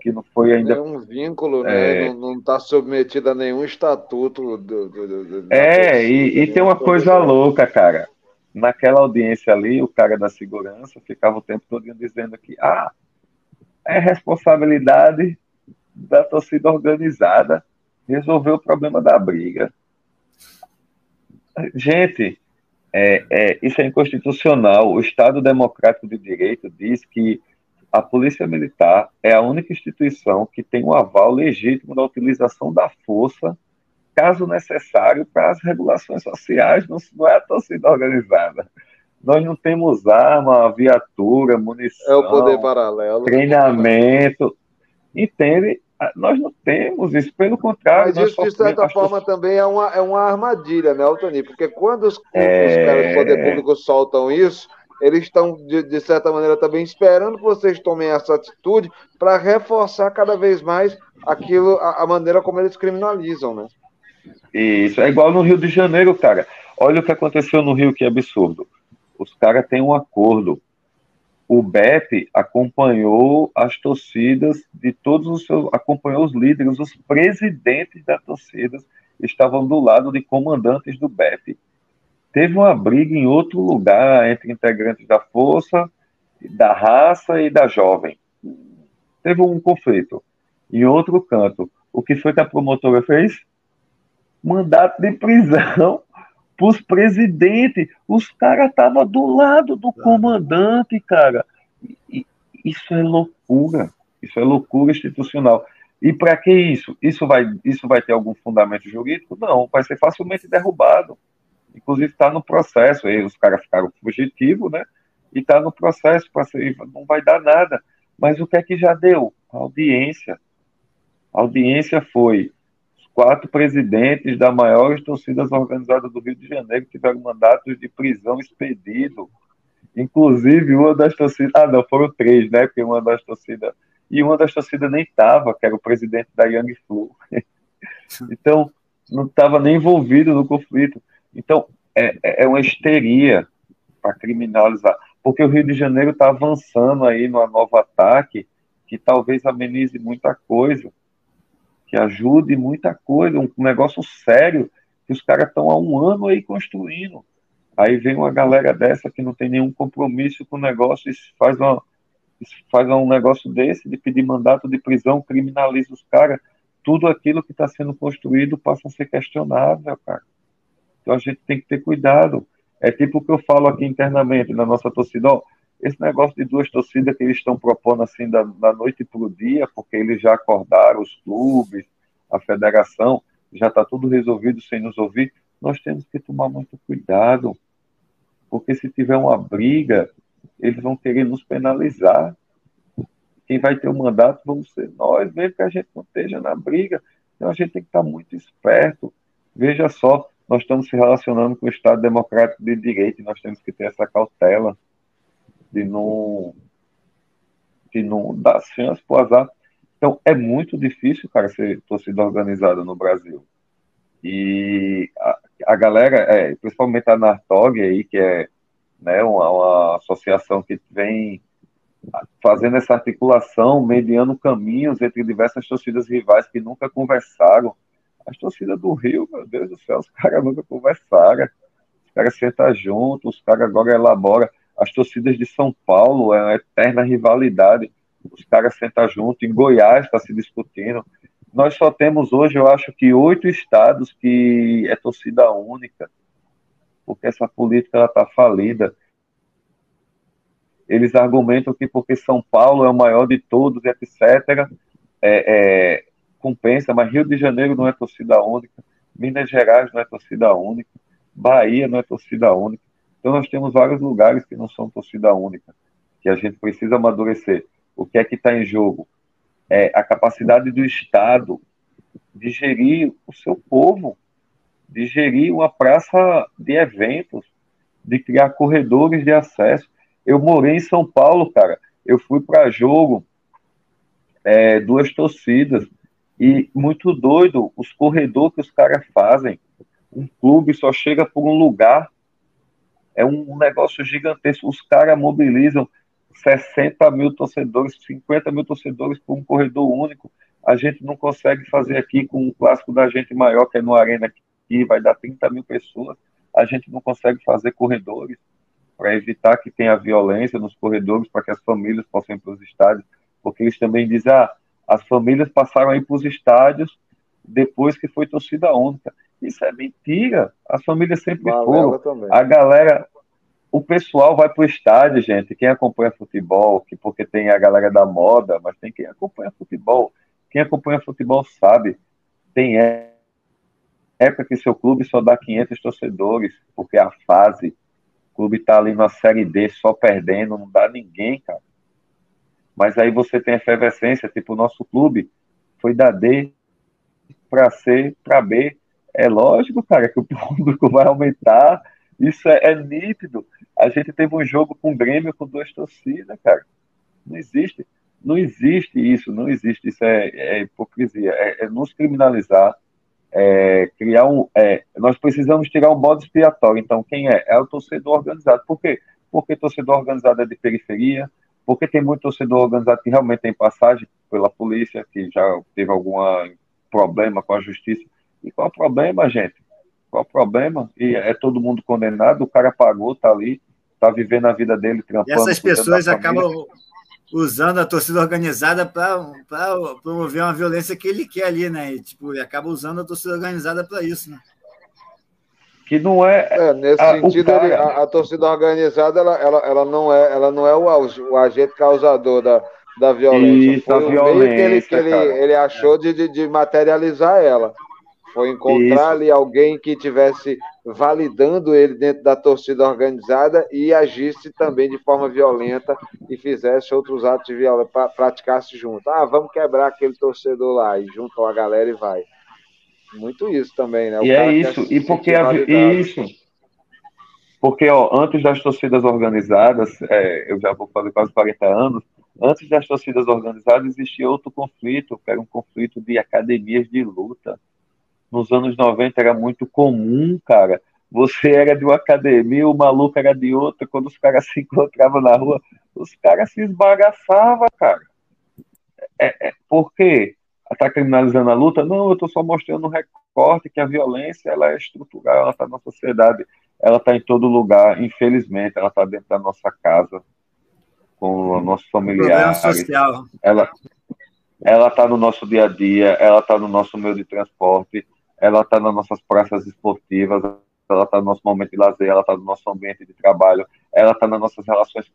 que não foi ainda nenhum vínculo, né? é... não está submetido a nenhum estatuto do, do, do é torcida, e, e tem uma coisa louca, cara. Naquela audiência ali, o cara da segurança ficava o tempo todo dizendo que ah, é responsabilidade da torcida organizada resolver o problema da briga. Gente, é, é, isso é inconstitucional. O Estado Democrático de Direito diz que a Polícia Militar é a única instituição que tem um aval legítimo da utilização da força, caso necessário, para as regulações sociais, não, não é a torcida organizada. Nós não temos arma, viatura, munição, é o poder paralelo. treinamento. Entende? Ah, nós não temos isso, pelo contrário. Mas isso, de certa forma, também é uma, é uma armadilha, né, Altani? Porque quando os, é... os caras do poder público soltam isso, eles estão, de, de, certa maneira, também esperando que vocês tomem essa atitude para reforçar cada vez mais aquilo, a, a, maneira como eles criminalizam, né? Isso, é igual no Rio de Janeiro, cara. Olha o que aconteceu no Rio, que absurdo. Os caras têm um acordo o BEP acompanhou as torcidas de todos os seus, acompanhou os líderes, os presidentes das torcidas estavam do lado de comandantes do BEP. Teve uma briga em outro lugar entre integrantes da força, da raça e da jovem. Teve um conflito. Em outro canto, o que foi que a promotora fez? Mandato de prisão para os presidentes. Os caras estavam do lado do comandante, cara. E, isso é loucura. Isso é loucura institucional. E para que isso? Isso vai, isso vai ter algum fundamento jurídico? Não, vai ser facilmente derrubado. Inclusive está no processo. Aí os caras ficaram fugitivos, né? E está no processo para ser, não vai dar nada. Mas o que é que já deu? A audiência. A audiência foi quatro presidentes das maiores torcidas organizadas do Rio de Janeiro tiveram mandatos de prisão expedido. Inclusive, uma das torcidas. Ah, não, foram três, né? Porque uma das torcidas. E uma das torcidas nem estava, que era o presidente da Young Flu. então, não estava nem envolvido no conflito. Então, é, é, é uma histeria para criminalizar. Porque o Rio de Janeiro está avançando aí num novo ataque que talvez amenize muita coisa que ajude muita coisa, um negócio sério que os caras estão há um ano aí construindo. Aí vem uma galera dessa que não tem nenhum compromisso com o negócio e faz, uma, faz um negócio desse de pedir mandato de prisão, criminaliza os caras. Tudo aquilo que está sendo construído passa a ser questionável, cara. Então a gente tem que ter cuidado. É tipo o que eu falo aqui internamente na nossa torcida. Ó, esse negócio de duas torcidas que eles estão propondo assim da, da noite para o dia, porque eles já acordaram os clubes, a federação, já está tudo resolvido sem nos ouvir, nós temos que tomar muito cuidado, porque se tiver uma briga, eles vão querer nos penalizar. Quem vai ter o mandato vamos ser nós, mesmo que a gente não esteja na briga. Então a gente tem que estar muito esperto. Veja só, nós estamos se relacionando com o Estado Democrático de Direito e nós temos que ter essa cautela. De não, de não dar chance pro azar. Então, é muito difícil, cara, ser torcida organizada no Brasil. E a, a galera, é, principalmente a Nartog aí, que é né, uma, uma associação que vem fazendo essa articulação, mediando caminhos entre diversas torcidas rivais que nunca conversaram. As torcidas do Rio, meu Deus do céu, os caras nunca conversaram. Os caras sentam juntos, os caras agora elaboram. As torcidas de São Paulo é uma eterna rivalidade. Os caras sentam junto. Em Goiás está se discutindo. Nós só temos hoje, eu acho que oito estados que é torcida única, porque essa política está falida. Eles argumentam que porque São Paulo é o maior de todos, etc., é, é, compensa, mas Rio de Janeiro não é torcida única, Minas Gerais não é torcida única, Bahia não é torcida única. Então nós temos vários lugares que não são torcida única, que a gente precisa amadurecer. O que é que está em jogo? É a capacidade do Estado de gerir o seu povo, de gerir uma praça de eventos, de criar corredores de acesso. Eu morei em São Paulo, cara. Eu fui para jogo, é, duas torcidas. E muito doido os corredores que os caras fazem. Um clube só chega por um lugar. É um negócio gigantesco. Os caras mobilizam 60 mil torcedores, 50 mil torcedores por um corredor único. A gente não consegue fazer aqui com o clássico da gente maior, que é no Arena, que vai dar 30 mil pessoas. A gente não consegue fazer corredores para evitar que tenha violência nos corredores, para que as famílias possam ir para os estádios, porque eles também dizem, ah, as famílias passaram a ir para os estádios depois que foi torcida única. Isso é mentira. As famílias sempre foram. A galera, o pessoal vai para o estádio, gente. Quem acompanha futebol, que porque tem a galera da moda, mas tem quem acompanha futebol. Quem acompanha futebol sabe. Tem época que seu clube só dá 500 torcedores, porque a fase clube tá ali na Série D só perdendo, não dá ninguém, cara. Mas aí você tem efervescência, tipo o nosso clube foi da D para C para B. É lógico, cara, que o público vai aumentar. Isso é, é nítido. A gente teve um jogo com o Grêmio com duas torcidas, cara. Não existe. Não existe isso, não existe. Isso é, é hipocrisia. É, é nos criminalizar é, criar um. É, nós precisamos tirar um bode expiatório. Então, quem é? É o torcedor organizado. Por quê? Porque torcedor organizado é de periferia, porque tem muito torcedor organizado que realmente tem passagem pela polícia, que já teve algum problema com a justiça. E qual é o problema, gente? Qual é o problema? E é todo mundo condenado, o cara pagou, tá ali, tá vivendo a vida dele, trampando. E essas pessoas acabam usando a torcida organizada para promover uma violência que ele quer ali, né? E, tipo, ele acaba usando a torcida organizada para isso, né? Que não é. é nesse a, sentido, cara... ele, a, a, torcida organizada ela, ela, ela, não é, ela não é o, o agente causador da, da violência. Isso, Foi a violência. que ele, que ele, ele achou de, de, de materializar ela. Foi encontrar ali alguém que tivesse validando ele dentro da torcida organizada e agisse também de forma violenta e fizesse outros atos de violência, praticasse junto. Ah, vamos quebrar aquele torcedor lá e juntam a galera e vai. Muito isso também, né? O e é isso. E porque a, isso. Porque ó, antes das torcidas organizadas, é, eu já vou fazer quase 40 anos, antes das torcidas organizadas existia outro conflito, que era um conflito de academias de luta nos anos 90 era muito comum, cara. Você era de uma academia, o maluco era de outra. Quando os caras se encontravam na rua, os caras se esbagaçavam, cara. É, é, por quê? Está criminalizando a luta? Não, eu estou só mostrando um recorte que a violência ela é estrutural, ela está na sociedade, ela está em todo lugar. Infelizmente, ela está dentro da nossa casa, com o nosso familiar. Ela, ela está no nosso dia a dia, ela está no nosso meio de transporte, ela está nas nossas praças esportivas, ela está no nosso momento de lazer, ela está no nosso ambiente de trabalho, ela está nas nossas relações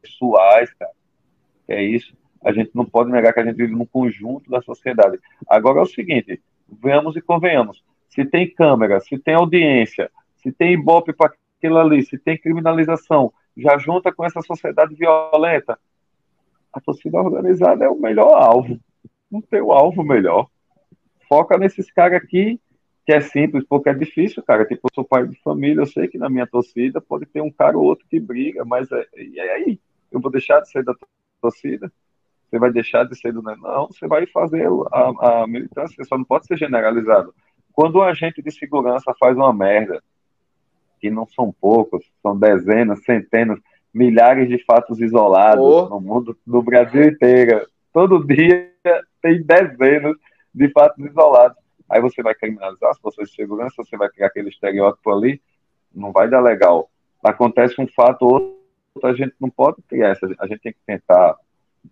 pessoais, cara. É isso. A gente não pode negar que a gente vive num conjunto da sociedade. Agora é o seguinte, venhamos e convenhamos. Se tem câmera, se tem audiência, se tem ibope para aquilo ali, se tem criminalização, já junta com essa sociedade violenta, a torcida organizada é o melhor alvo. Não tem o alvo melhor. Foca nesses caras aqui que é simples, porque é difícil, cara. Tipo, eu sou pai de família, eu sei que na minha torcida pode ter um cara ou outro que briga, mas é, e aí? eu vou deixar de ser da torcida? Você vai deixar de ser do. Não, você vai fazer a, a militância, só não pode ser generalizado. Quando o agente de segurança faz uma merda, que não são poucos, são dezenas, centenas, milhares de fatos isolados oh. no mundo, no Brasil inteiro. Todo dia tem dezenas de fatos isolados. Aí você vai criminalizar as forças de segurança, você vai criar aquele estereótipo ali, não vai dar legal. Acontece um fato ou outro, a gente não pode criar essa, a gente tem que tentar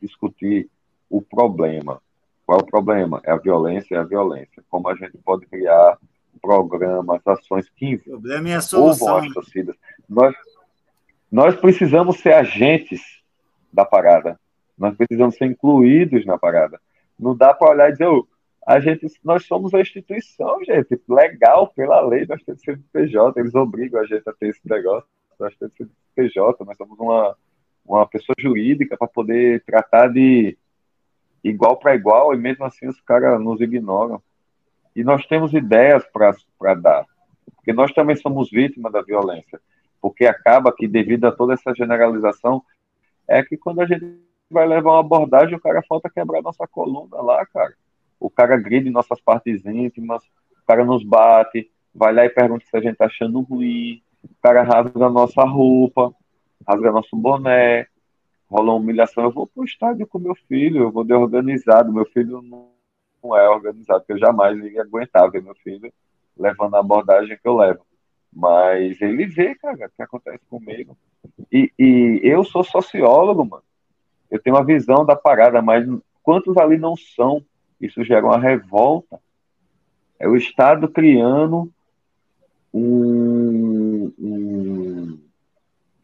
discutir o problema. Qual é o problema? É a violência, é a violência. Como a gente pode criar programas, ações que envolvam é as torcidas. Nós, nós precisamos ser agentes da parada. Nós precisamos ser incluídos na parada. Não dá para olhar e dizer, oh, a gente, nós somos a instituição, gente, legal, pela lei, nós temos CNPJ, eles obrigam a gente a ter esse negócio, nós temos CNPJ, nós somos uma, uma pessoa jurídica para poder tratar de igual para igual, e mesmo assim os caras nos ignoram. E nós temos ideias para dar, porque nós também somos vítimas da violência, porque acaba que, devido a toda essa generalização, é que quando a gente vai levar uma abordagem, o cara falta quebrar nossa coluna lá, cara o cara em nossas partes íntimas, o cara nos bate, vai lá e pergunta se a gente tá achando ruim, o cara rasga a nossa roupa, rasga nosso boné, rola uma humilhação. Eu vou pro estádio com meu filho, eu vou de organizado, meu filho não, não é organizado, porque eu jamais ia aguentar ver meu filho levando a abordagem que eu levo. Mas ele vê, cara, o que acontece comigo. E, e eu sou sociólogo, mano. Eu tenho uma visão da parada, mas quantos ali não são? Isso gera uma revolta. É o Estado criando um, um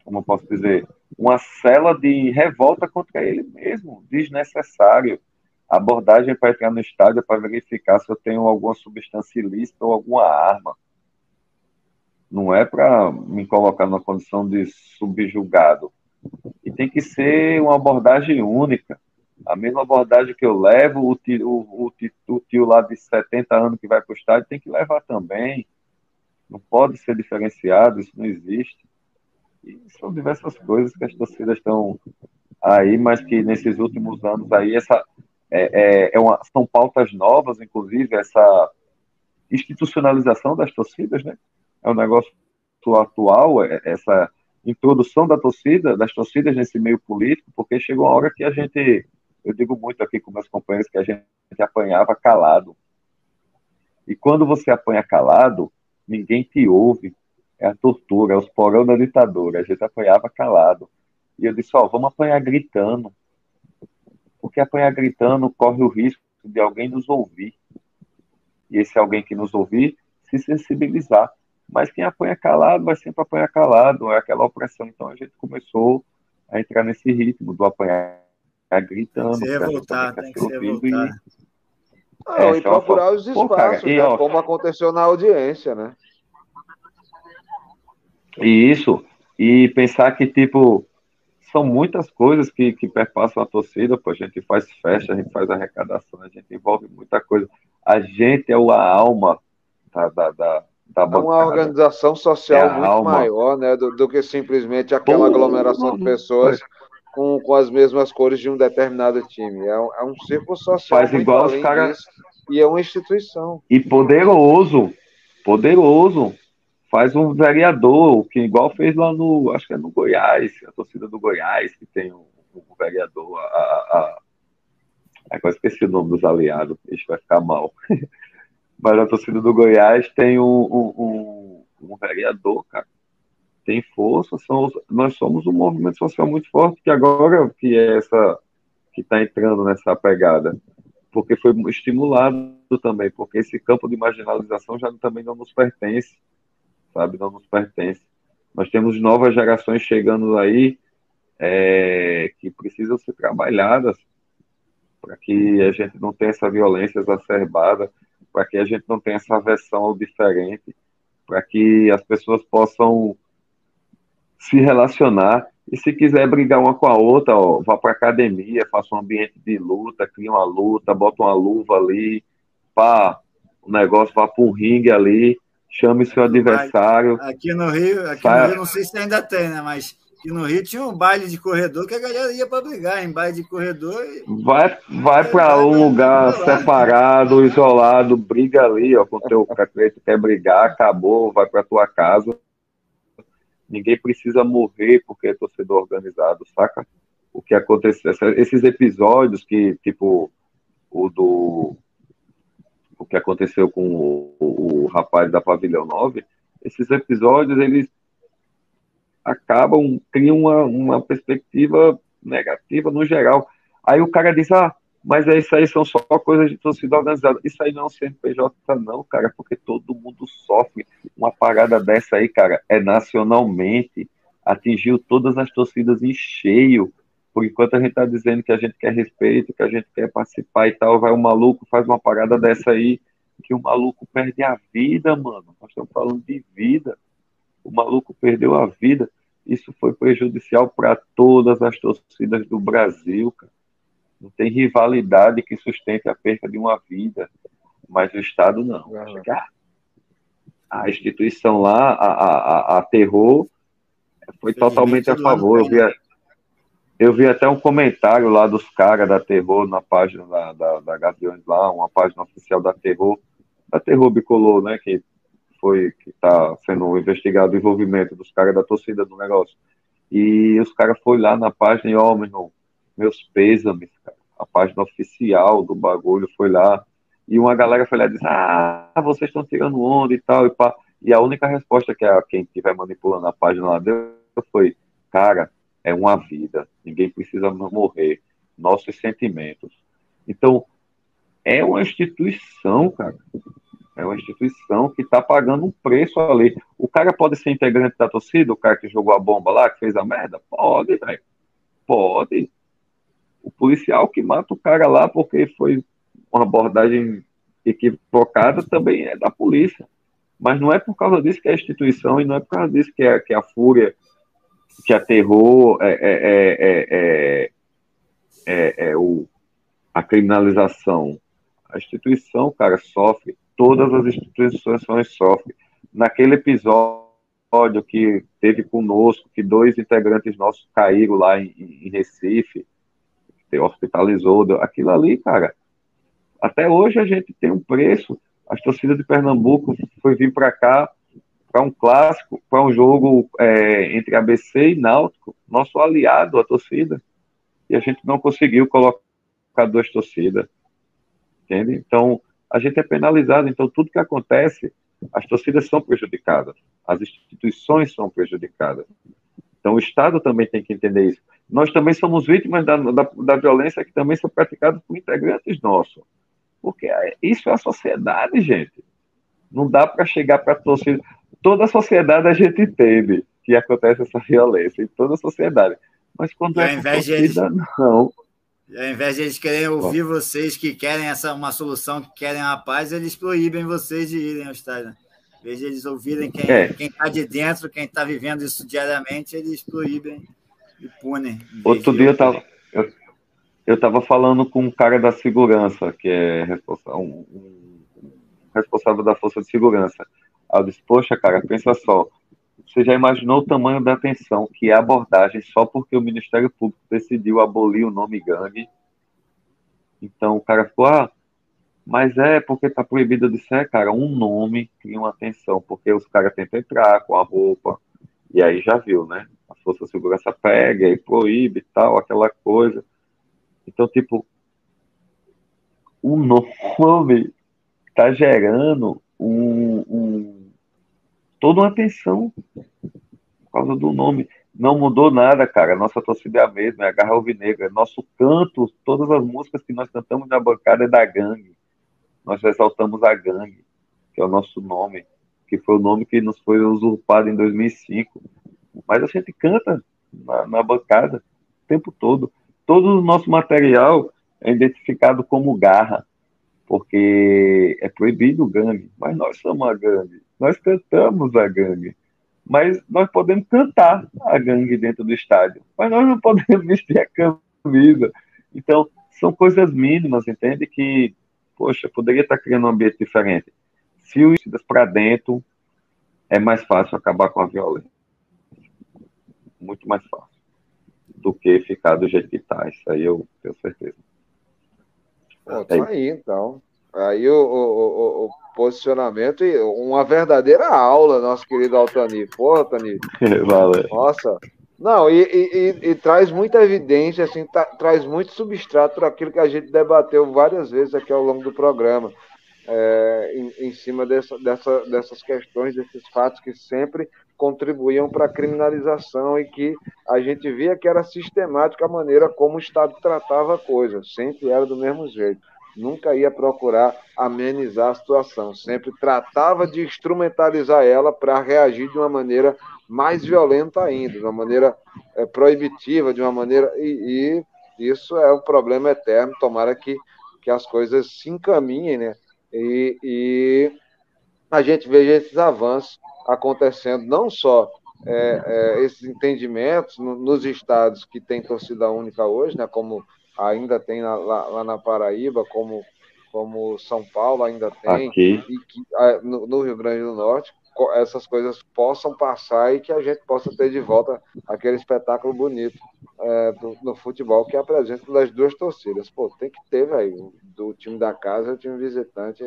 como posso dizer, uma cela de revolta contra ele mesmo, desnecessário. A abordagem para entrar no estádio é para verificar se eu tenho alguma substância ilícita ou alguma arma. Não é para me colocar numa condição de subjugado. E tem que ser uma abordagem única. A mesma abordagem que eu levo, o tio, o, o, o tio lá de 70 anos que vai para o estádio tem que levar também. Não pode ser diferenciado, isso não existe. E são diversas coisas que as torcidas estão aí, mas que nesses últimos anos aí, essa, é, é, é uma, são pautas novas, inclusive, essa institucionalização das torcidas, né? É um negócio atual, é, essa introdução da torcida, das torcidas nesse meio político, porque chegou uma hora que a gente eu digo muito aqui com meus companheiros que a gente apanhava calado. E quando você apanha calado, ninguém te ouve. É a tortura, é os porão da ditadura. A gente apanhava calado. E eu disse, ó, oh, vamos apanhar gritando. Porque apanhar gritando corre o risco de alguém nos ouvir. E esse alguém que nos ouvir se sensibilizar. Mas quem apanha calado vai sempre apanhar calado, é aquela opressão. Então a gente começou a entrar nesse ritmo do apanhar Tá gritando. Tem que se revoltar, tem que se revoltar. Não, é, e procurar os espaços, Pô, cara, né, ó, como aconteceu na audiência, né? E isso, e pensar que, tipo, são muitas coisas que, que perpassam a torcida, pô, a gente faz festa, a gente faz arrecadação, a gente envolve muita coisa. A gente é a alma da, da, da, da É uma organização social é muito alma. maior, né, do, do, que simplesmente aquela pô, aglomeração de pessoas com, com as mesmas cores de um determinado time. É um, é um círculo social. Faz igual os caras. E é uma instituição. E poderoso, poderoso. Faz um vereador, que igual fez lá no, acho que é no Goiás, a torcida do Goiás, que tem um, um vereador, a, a, a, agora esqueci o nome dos aliados, isso vai ficar mal. Mas a torcida do Goiás tem um, um, um, um vereador, cara, tem força, são, nós somos um movimento social muito forte que agora que é essa que está entrando nessa pegada, porque foi estimulado também, porque esse campo de marginalização já também não nos pertence, sabe, não nos pertence. Nós temos novas gerações chegando aí é, que precisam ser trabalhadas para que a gente não tenha essa violência exacerbada, para que a gente não tenha essa aversão ao diferente, para que as pessoas possam se relacionar. E se quiser brigar uma com a outra, ó, vá para academia, faça um ambiente de luta, cria uma luta, bota uma luva ali, pá, o negócio vá para um ringue ali, chame seu adversário. Aqui no Rio, aqui no Rio, não sei se ainda tem, né? Mas E no Rio tinha um baile de corredor que a galera ia para brigar, em baile de corredor. Vai, vai para um lugar separado, isolado, briga ali, ó, com o teu preto quer brigar, acabou, vai para tua casa. Ninguém precisa morrer porque é torcedor organizado, saca? O que aconteceu, esses episódios que, tipo, o do. O que aconteceu com o, o, o rapaz da Pavilhão 9, esses episódios, eles acabam, criam uma, uma perspectiva negativa no geral. Aí o cara diz, ah, mas é isso aí são só coisas de torcida organizada. Isso aí não é um CNPJ, não, cara, porque todo mundo sofre. Uma parada dessa aí, cara, é nacionalmente, atingiu todas as torcidas em cheio. Por enquanto a gente tá dizendo que a gente quer respeito, que a gente quer participar e tal, vai um maluco, faz uma parada dessa aí, que o maluco perde a vida, mano. Nós estamos falando de vida o maluco perdeu a vida. Isso foi prejudicial para todas as torcidas do Brasil, cara. Não tem rivalidade que sustente a perda de uma vida, mas o Estado não. A instituição lá, a, a, a Terror, foi totalmente a favor. Eu vi, eu vi até um comentário lá dos caras da Terror na página da, da, da Gaviões lá, uma página oficial da Terror, da Terror Bicolor, né, que foi que está sendo investigado o envolvimento dos caras da torcida do negócio. E os caras foram lá na página e, ó, oh, meu irmão, meus pêsames, cara. A página oficial do bagulho foi lá. E uma galera foi lá e disse: Ah, vocês estão tirando onda e tal. E, pá. e a única resposta que a, quem estiver manipulando a página lá deu foi: Cara, é uma vida. Ninguém precisa morrer. Nossos sentimentos. Então, é uma instituição, cara. É uma instituição que está pagando um preço ali. O cara pode ser integrante da torcida, o cara que jogou a bomba lá, que fez a merda? Pode, velho. Pode. O policial que mata o cara lá porque foi uma abordagem equivocada também é da polícia. Mas não é por causa disso que é a instituição e não é por causa disso que é, que é a fúria, que a terror é, é, é, é, é o, a criminalização. A instituição, cara, sofre todas as instituições sofrem. Naquele episódio que teve conosco, que dois integrantes nossos caíram lá em, em Recife, que hospitalizou, aquilo ali, cara, até hoje a gente tem um preço. As torcidas de Pernambuco foi vir para cá para um clássico, para um jogo é, entre ABC e Náutico, nosso aliado, a torcida, e a gente não conseguiu colocar duas torcidas, entende? Então, a gente é penalizado. Então, tudo que acontece, as torcidas são prejudicadas, as instituições são prejudicadas. Então, o Estado também tem que entender isso. Nós também somos vítimas da, da, da violência que também são praticadas por integrantes nossos. Porque isso é a sociedade, gente. Não dá para chegar para torcida. Toda a sociedade a gente entende que acontece essa violência, em toda a sociedade. Mas quando e é a torcida, de... não. Ao invés de eles querem ouvir vocês que querem essa uma solução, que querem a paz, eles proíbem vocês de irem ao estádio. Em vez de eles ouvirem quem é. está de dentro, quem está vivendo isso diariamente, eles proíbem Outro dia eu estava eu, eu tava falando com um cara da segurança, que é responsável, um, um responsável da Força de Segurança. Aí eu disse, poxa, cara, pensa só, você já imaginou o tamanho da atenção que é a abordagem só porque o Ministério Público decidiu abolir o nome gangue? Então o cara ficou, ah, mas é porque está proibido de ser, cara, um nome cria uma atenção, porque os caras tentam entrar com a roupa, e aí já viu, né? A Força de Segurança pega e proíbe tal, aquela coisa. Então, tipo, o nome está gerando um, um toda uma atenção por causa do nome. Não mudou nada, cara. Nossa torcida é a mesma, é a Garra Alvinegra. Nosso canto, todas as músicas que nós cantamos na bancada é da gangue. Nós exaltamos a gangue, que é o nosso nome, que foi o nome que nos foi usurpado em 2005. Mas a gente canta na, na bancada o tempo todo. Todo o nosso material é identificado como garra, porque é proibido o gangue, mas nós somos a gangue. Nós cantamos a gangue, mas nós podemos cantar a gangue dentro do estádio, mas nós não podemos vestir a camisa. Então, são coisas mínimas, entende? Que, poxa, poderia estar criando um ambiente diferente. Se os para dentro, é mais fácil acabar com a violência. Muito mais fácil do que ficar do jeito que está. Isso aí eu tenho certeza. Pô, tá aí então. Aí o, o, o, o, posicionamento e uma verdadeira aula, nosso querido Altani. Pô, Altani. Valeu. Nossa. Não, e, e, e, traz muita evidência, assim, tá, traz muito substrato para aquilo que a gente debateu várias vezes aqui ao longo do programa é, em, em, cima dessa, dessa, dessas questões, desses fatos que sempre contribuíam para a criminalização e que a gente via que era sistemática a maneira como o Estado tratava a coisa, sempre era do mesmo jeito. Nunca ia procurar amenizar a situação, sempre tratava de instrumentalizar ela para reagir de uma maneira mais violenta ainda, de uma maneira é, proibitiva, de uma maneira. E, e, isso é um problema eterno. Tomara que, que as coisas se encaminhem, né? E, e a gente veja esses avanços acontecendo, não só é, é, esses entendimentos no, nos estados que tem torcida única hoje, né, como ainda tem na, lá, lá, na Paraíba, como, como São Paulo ainda tem, e que, no, no Rio Grande do Norte, essas coisas possam passar e que a gente possa ter de volta aquele espetáculo bonito é, do, no futebol que é a presença das duas torcidas. Pô, tem que ter, velho, do time da casa o time visitante.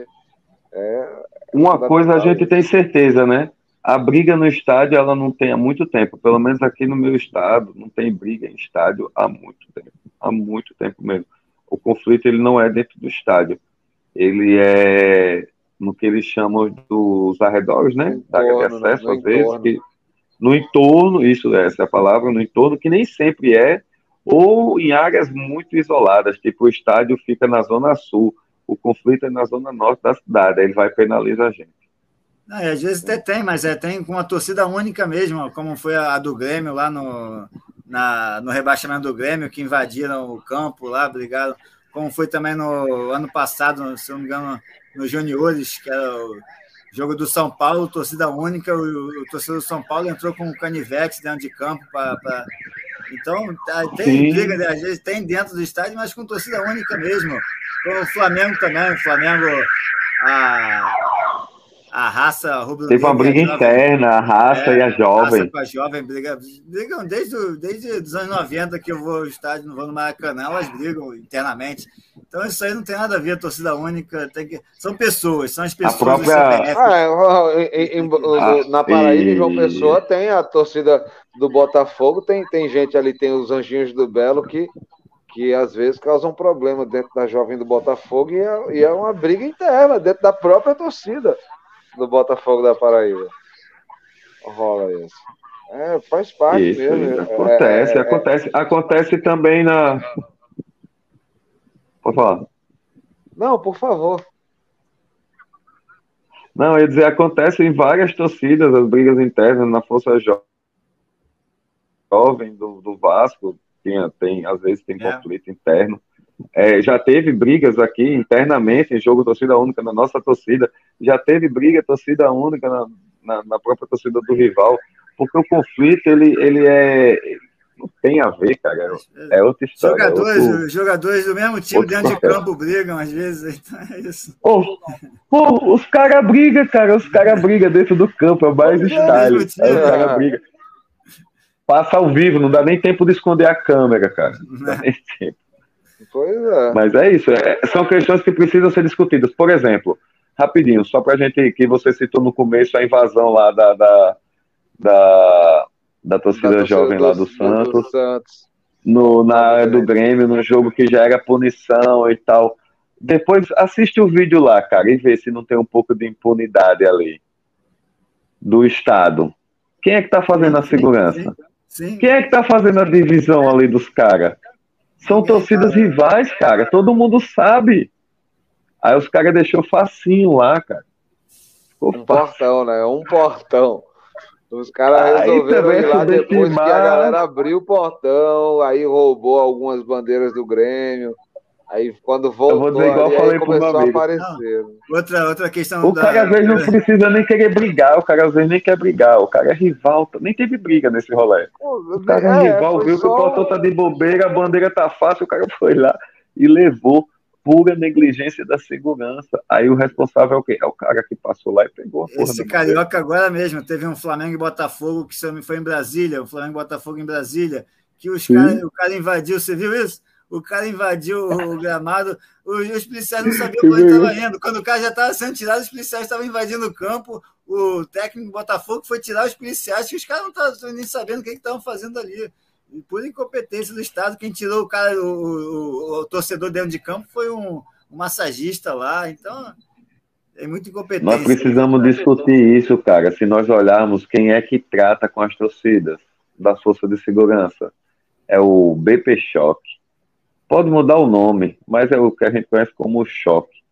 É, Uma coisa a gente tem certeza, né? A briga no estádio ela não tem há muito tempo, pelo menos aqui no meu estado, não tem briga em estádio há muito tempo, há muito tempo mesmo. O conflito ele não é dentro do estádio, ele é no que eles chamam dos arredores, né? Da área de né? acesso, às vezes, que, no entorno, isso, essa é a palavra, no entorno, que nem sempre é, ou em áreas muito isoladas, tipo o estádio fica na zona sul, o conflito é na zona norte da cidade, aí ele vai penalizar a gente. Não, às vezes até tem, mas é, tem com uma torcida única mesmo, como foi a do Grêmio lá no, na, no rebaixamento do Grêmio, que invadiram o campo lá, brigaram, como foi também no ano passado, se não me engano, nos juniores, que era o jogo do São Paulo, torcida única, o, o torcedor do São Paulo entrou com o canivete dentro de campo para. Pra... Então, tá, tem Sim. briga, né? às vezes tem dentro do estádio, mas com torcida única mesmo. O Flamengo também, o Flamengo. A, a raça rubro Teve uma briga interna, a raça é, e a jovem. A raça com a jovem briga, brigam desde, desde os anos 90 que eu vou ao estádio, não vou no Maracanã, elas brigam internamente. Então isso aí não tem nada a ver, torcida única, tem que... são pessoas, são as pessoas. A própria... Ah, é, em, em, ah, na Paraíba, em João Pessoa, tem a torcida do Botafogo, tem, tem gente ali, tem os anjinhos do Belo que que às vezes causam problema dentro da jovem do Botafogo e é, e é uma briga interna dentro da própria torcida do Botafogo da Paraíba. Rola isso. É, faz parte isso, mesmo. Acontece, é, é, acontece, acontece também na. Pode falar. Não, por favor. Não, eu ia dizer, acontece em várias torcidas, as brigas internas na Força Jovem do, do Vasco, tem, tem, às vezes tem é. conflito interno. É, já teve brigas aqui internamente em jogo torcida única na nossa torcida, já teve briga torcida única na, na, na própria torcida do rival, porque o conflito ele, ele é não tem a ver, cara. É outra história. É jogadores, é outro, jogadores do mesmo time dentro de campo brigam às vezes, então é isso. Pô, pô os caras brigam, cara. Os caras brigam dentro do campo, é mais é. Aí os caras brigam. Passa ao vivo, não dá nem tempo de esconder a câmera, cara. Não dá nem tempo. Pois é. Mas é isso, é, são questões que precisam ser discutidas. Por exemplo, rapidinho, só para a gente, que você citou no começo a invasão lá da, da, da, da torcida da jovem do, lá do Santos, do Santos. No, na área do Grêmio, no jogo que já era punição e tal. Depois assiste o vídeo lá, cara, e vê se não tem um pouco de impunidade ali do Estado. Quem é que tá fazendo a segurança? Sim, sim. Quem é que tá fazendo a divisão ali dos caras? São torcidas rivais, cara. Todo mundo sabe. Aí os caras deixou facinho lá, cara. Ficou um portão, né? Um portão. Os caras resolveram ir lá depois que a galera abriu o portão, aí roubou algumas bandeiras do Grêmio. Aí quando voltou, eu vou dizer igual ali, falei começou a aparecer. Não. Outra, outra questão. O da... cara às vezes não precisa nem querer brigar, o cara às vezes nem quer brigar, o cara é rival, nem teve briga nesse rolê. O cara é, é rival, viu só... que o portão tá de bobeira, a bandeira tá fácil, o cara foi lá e levou. pura negligência da segurança. Aí o responsável é o quê? É o cara que passou lá e pegou a porra Esse carioca agora mesmo, teve um Flamengo e Botafogo que foi em Brasília, o Flamengo e Botafogo em Brasília, que os cara, o cara invadiu, você viu isso? O cara invadiu o gramado, os, os policiais não sabiam para onde estava indo. Quando o cara já estava sendo tirado, os policiais estavam invadindo o campo. O técnico do Botafogo foi tirar os policiais, que os caras não estavam nem sabendo o que estavam fazendo ali por incompetência do Estado, quem tirou o cara, o, o, o torcedor dentro de campo foi um, um, massagista lá, então é muito incompetente. Nós precisamos discutir isso, cara. Se nós olharmos quem é que trata com as torcidas da força de segurança, é o BP Choque. Pode mudar o nome, mas é o que a gente conhece como Choque,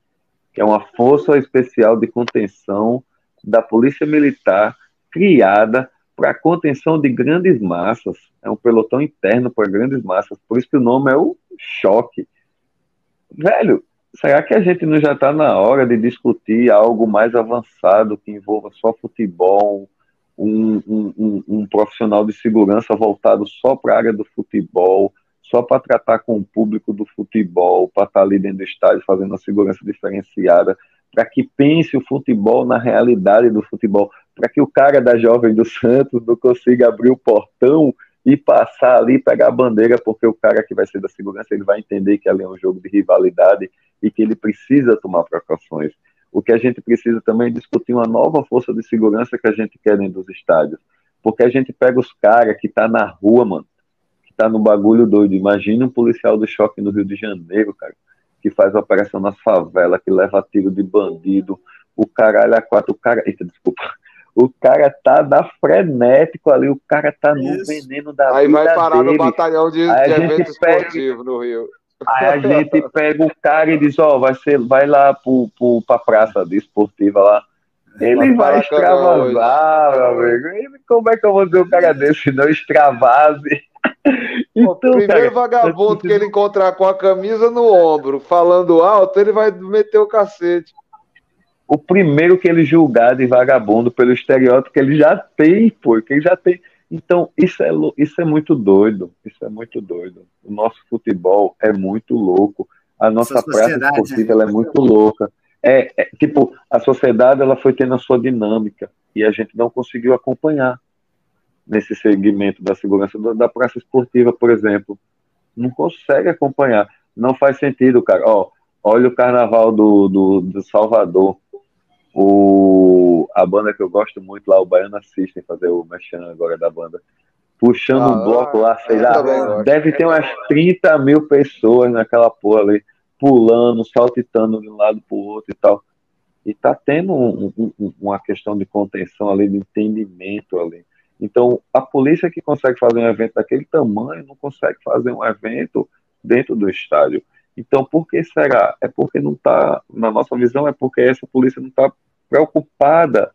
que é uma força especial de contenção da Polícia Militar criada para a contenção de grandes massas, é um pelotão interno para grandes massas, por isso que o nome é o choque. Velho, será que a gente não já está na hora de discutir algo mais avançado que envolva só futebol, um, um, um, um profissional de segurança voltado só para a área do futebol, só para tratar com o público do futebol, para estar tá ali dentro do estádio fazendo uma segurança diferenciada, para que pense o futebol na realidade do futebol, para que o cara da Jovem do Santos não consiga abrir o portão e passar ali, pegar a bandeira, porque o cara que vai ser da segurança, ele vai entender que ali é um jogo de rivalidade e que ele precisa tomar precauções. O que a gente precisa também é discutir uma nova força de segurança que a gente quer dentro dos estádios. Porque a gente pega os caras que tá na rua, mano, tá no bagulho doido. Imagina um policial do choque no Rio de Janeiro, cara que faz operação nas favelas, que leva tiro de bandido, o caralho a quatro, o cara. Eita, desculpa. O cara tá da frenético ali, o cara tá no Isso. veneno da Aí vai parar dele. no batalhão de, de evento esportivo no Rio. Aí a gente pega o cara e diz, ó, oh, vai, ser, vai lá pro, pro, pra praça desportiva lá. Ele vai, vai extravasar, meu amigo. como é que eu vou dizer um cara desse não extravase? Então, o primeiro cara, vagabundo que ele encontrar com a camisa no ombro, falando alto, ele vai meter o cacete. O primeiro que ele julgar de vagabundo pelo estereótipo que ele já tem, pô, que ele já tem. Então, isso é, isso é muito doido. Isso é muito doido. O nosso futebol é muito louco. A nossa prática esportiva ela é muito louca. É, é, tipo, a sociedade ela foi tendo a sua dinâmica e a gente não conseguiu acompanhar nesse segmento da segurança da praça esportiva, por exemplo. Não consegue acompanhar. Não faz sentido, cara. Ó, olha o carnaval do, do, do Salvador. O, a banda que eu gosto muito lá, o Baiano Assistem, fazer o mexendo agora da banda. Puxando ah, um bloco lá, sei lá, deve ter umas 30 mil pessoas naquela porra ali, pulando, saltitando de um lado para o outro e tal. E tá tendo um, um, uma questão de contenção ali, de entendimento ali. Então, a polícia que consegue fazer um evento daquele tamanho não consegue fazer um evento dentro do estádio. Então, por que será? É porque não está, na nossa visão, é porque essa polícia não está preocupada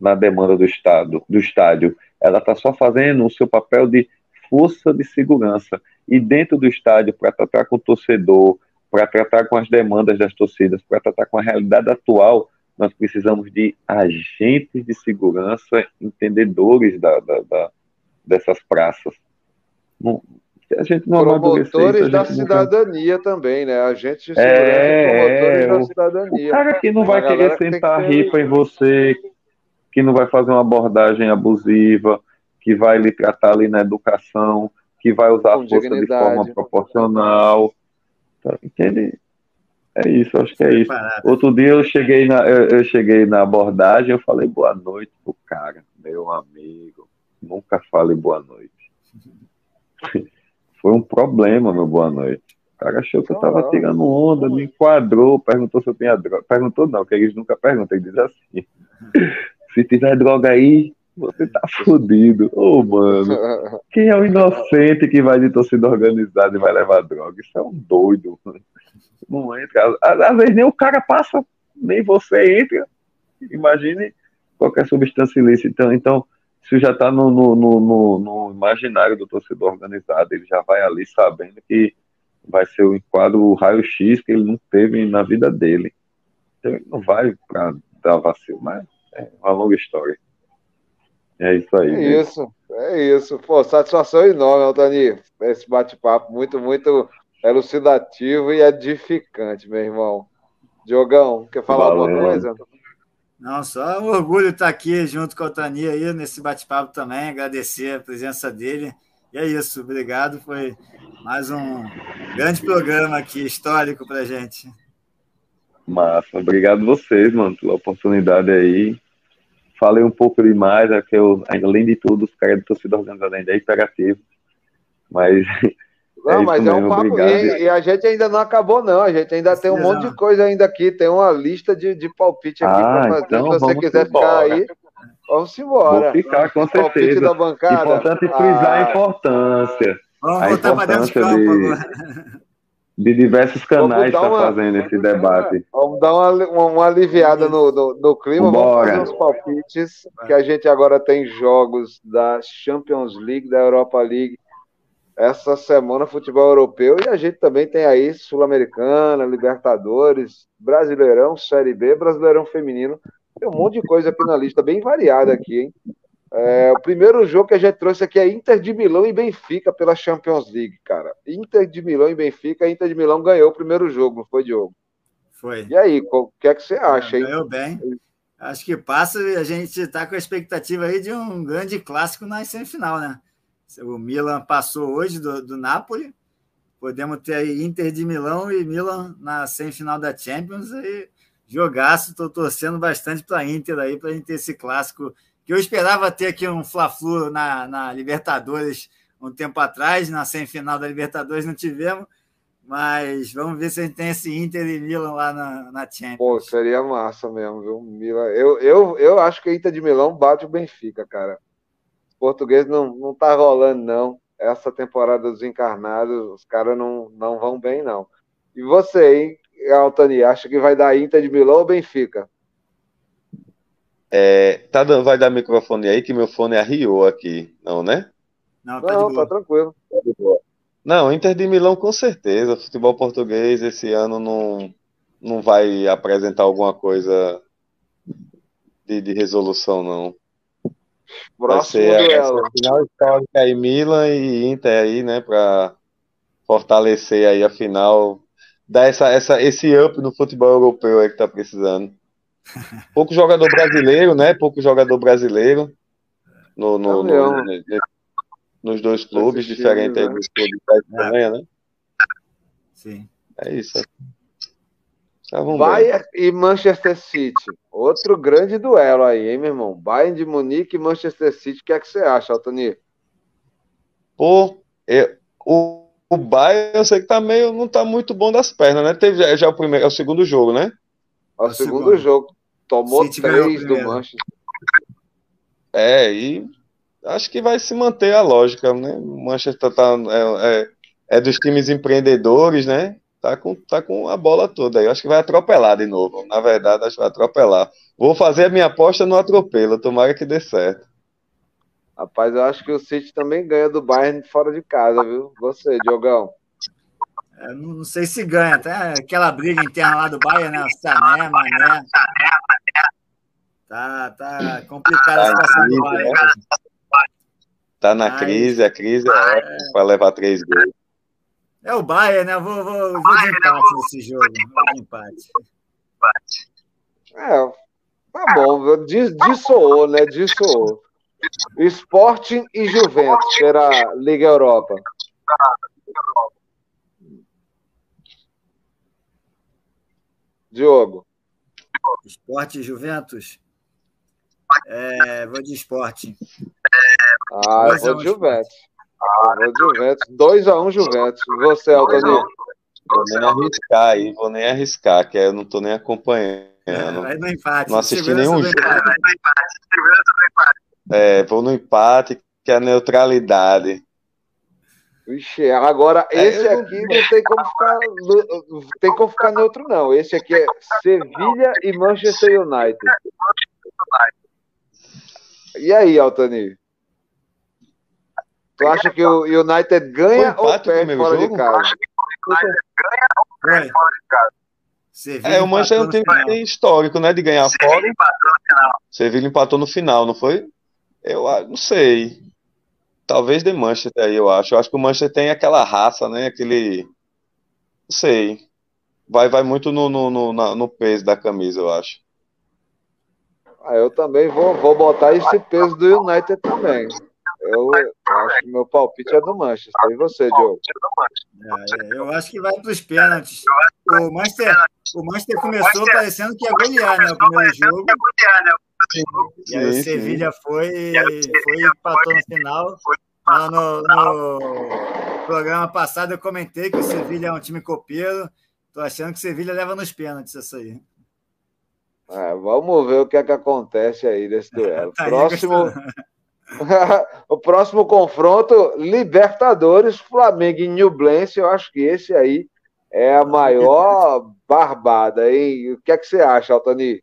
na demanda do estado, do estádio. Ela está só fazendo o seu papel de força de segurança. E dentro do estádio, para tratar com o torcedor, para tratar com as demandas das torcidas, para tratar com a realidade atual, nós precisamos de agentes de segurança, entendedores da, da, da dessas praças. Não, a gente não promotores da cidadania também, né? Agentes de segurança é, promotores é, da cidadania. O cara que não vai querer sentar que ripa em você, que não vai fazer uma abordagem abusiva, que vai lhe tratar ali na educação, que vai usar a força dignidade. de forma proporcional. Tá, entende? É isso, acho que é isso. Outro dia eu cheguei na, eu, eu, cheguei na abordagem, eu falei boa noite pro cara, meu amigo. Nunca fale boa noite. Foi um problema, meu boa noite. O cara achou que eu tava tirando onda, me enquadrou, perguntou se eu tinha droga. Perguntou não, que eles nunca perguntam, ele diz assim. Se tiver droga aí, você tá fudido. Ô, oh, mano, quem é o inocente que vai de torcida organizada e vai levar droga? Isso é um doido, mano não entra. Às, às vezes nem o cara passa, nem você entra. Imagine qualquer substância ilícita. Então, então isso já está no, no, no, no, imaginário do torcedor organizado. Ele já vai ali sabendo que vai ser o enquadro, o raio-x que ele não teve na vida dele. Então ele não vai para dar vacilo, mas é uma longa história. É isso aí. É isso, é isso. Pô, satisfação enorme, Altani, esse bate-papo muito, muito elucidativo e edificante, meu irmão. Diogão, quer falar Valeu. alguma coisa? Não, só um orgulho estar aqui junto com a Tania aí nesse bate-papo também, agradecer a presença dele. E é isso, obrigado. Foi mais um grande programa aqui, histórico para gente. Massa, obrigado vocês, mano, pela oportunidade aí. Falei um pouco demais, é que eu, além de tudo, os caras do torcida organizada ainda é imperativo. Mas Não, é mas é um papo. E, e, a gente ainda não acabou, não. A gente ainda tem um monte de coisa ainda aqui. Tem uma lista de, de palpite aqui ah, para fazer. Então, Se você quiser embora. ficar aí, vamos embora. Vou ficar, com certeza. Palpite da bancada. Importante frisar ah. a importância. Vamos a dentro de campo de... agora de diversos canais está fazendo esse debate. Vamos dar uma, uma, uma aliviada no, no, no clima, Bora. vamos fazer uns palpites, que a gente agora tem jogos da Champions League, da Europa League, essa semana futebol europeu e a gente também tem aí Sul-Americana, Libertadores, Brasileirão, Série B, Brasileirão Feminino. Tem um monte de coisa aqui na lista, bem variada aqui, hein? É, o primeiro jogo que a gente trouxe aqui é Inter de Milão e Benfica pela Champions League, cara. Inter de Milão e Benfica, Inter de Milão ganhou o primeiro jogo, não foi, Diogo? Foi. E aí, o que é que você acha, hein? Ganhou bem. Acho que passa e a gente está com a expectativa aí de um grande clássico na semifinal, né? O Milan passou hoje do, do Napoli. Podemos ter aí Inter de Milão e Milan na semifinal da Champions. E jogaço, estou torcendo bastante para a Inter aí, para a gente ter esse clássico. Que eu esperava ter aqui um Fla-Flu na, na Libertadores um tempo atrás, na semifinal da Libertadores não tivemos. Mas vamos ver se a gente tem esse Inter e Milan lá na, na Champions. Pô, seria massa mesmo, viu? Milan. Eu, eu, eu acho que a Inter de Milão bate o Benfica, cara português não, não tá rolando, não. Essa temporada dos encarnados, os caras não, não vão bem, não. E você, hein, Altani, acha que vai dar Inter de Milão ou Benfica? É, tá dando, vai dar microfone aí, que meu fone arriou aqui, não, né? Não, tá, não, tá tranquilo. Não, Inter de Milão com certeza. O futebol português esse ano não, não vai apresentar alguma coisa de, de resolução, não. Próximo Vai ser duelo. A final histórica aí, Milan e Inter aí, né, para fortalecer aí a final, dar essa, essa, esse up no futebol europeu aí que tá precisando. Pouco jogador brasileiro, né, pouco jogador brasileiro no, no, no, no nos dois clubes, diferente aí né? dos clubes da Espanha, né? Sim. É isso. Bayern e Manchester City. Outro grande duelo aí, hein, meu irmão? Bayern de Munique e Manchester City. O que é que você acha, Altani? Pô, é, o, o Bayern eu sei que tá meio, não tá muito bom das pernas, né? Teve já, já o primeiro, é o segundo jogo, né? É o, segundo, segundo jogo. Tomou City três do Manchester. É, e acho que vai se manter a lógica, né? O Manchester tá, é, é, é dos times empreendedores, né? Tá com, tá com a bola toda aí. Eu acho que vai atropelar de novo. Na verdade, acho que vai atropelar. Vou fazer a minha aposta no atropelo. Tomara que dê certo. Rapaz, eu acho que o City também ganha do Bayern fora de casa, viu? Você, Diogão. É, não sei se ganha, até aquela briga interna lá do Bayern, né? Sané, Mané. Tá, tá complicada a situação do Bayern. Né? Tá na crise, a crise é, é. para levar três gols. É o Bayern, né? Vou, vou, vou de empate nesse jogo. Vou de empate. É, tá bom. Dissoou, né? Dissoou. Sporting e Juventus será Liga Europa. Diogo. Esporte e Juventus? É, vou de esporte. Ah, eu vou de Juventus. Ah, vou Juventus. 2x1 um, Juventus. Você, Altani? Vou nem arriscar aí, vou nem arriscar, que eu não tô nem acompanhando. É, no empate. Não assisti nenhum jogo. É, vou no empate, que é a neutralidade. Vixe, agora é, esse aqui não tem como ficar tem como ficar neutro não. Esse aqui é Sevilha e Manchester United. E aí, Altani? Tu acha que o United ganha ou perde fora jogo? de casa? Ganha É, o Manchester é um time que tem histórico, né? De ganhar fora. Sevilha empatou no final, não foi? Eu não sei. Talvez de Manchester aí, eu acho. Eu acho que o Manchester tem aquela raça, né? Aquele. sei. Vai, vai muito no, no, no, no peso da camisa, eu acho. Ah, eu também vou, vou botar esse peso do United também. Eu acho que meu palpite é do Manchester. E você, Diogo? É, eu acho que vai para os pênaltis. O Manchester, o Manchester começou parecendo que ia golear, né? O primeiro jogo. E aí o Sevilha foi, foi empatou no final. Lá no, no programa passado eu comentei que o Sevilha é um time copeiro. Tô achando que o Sevilha leva nos pênaltis isso aí. É, vamos ver o que é que acontece aí nesse duelo. Próximo. o próximo confronto, Libertadores, Flamengo e Nublense. Eu acho que esse aí é a maior barbada, hein? O que é que você acha, Altani?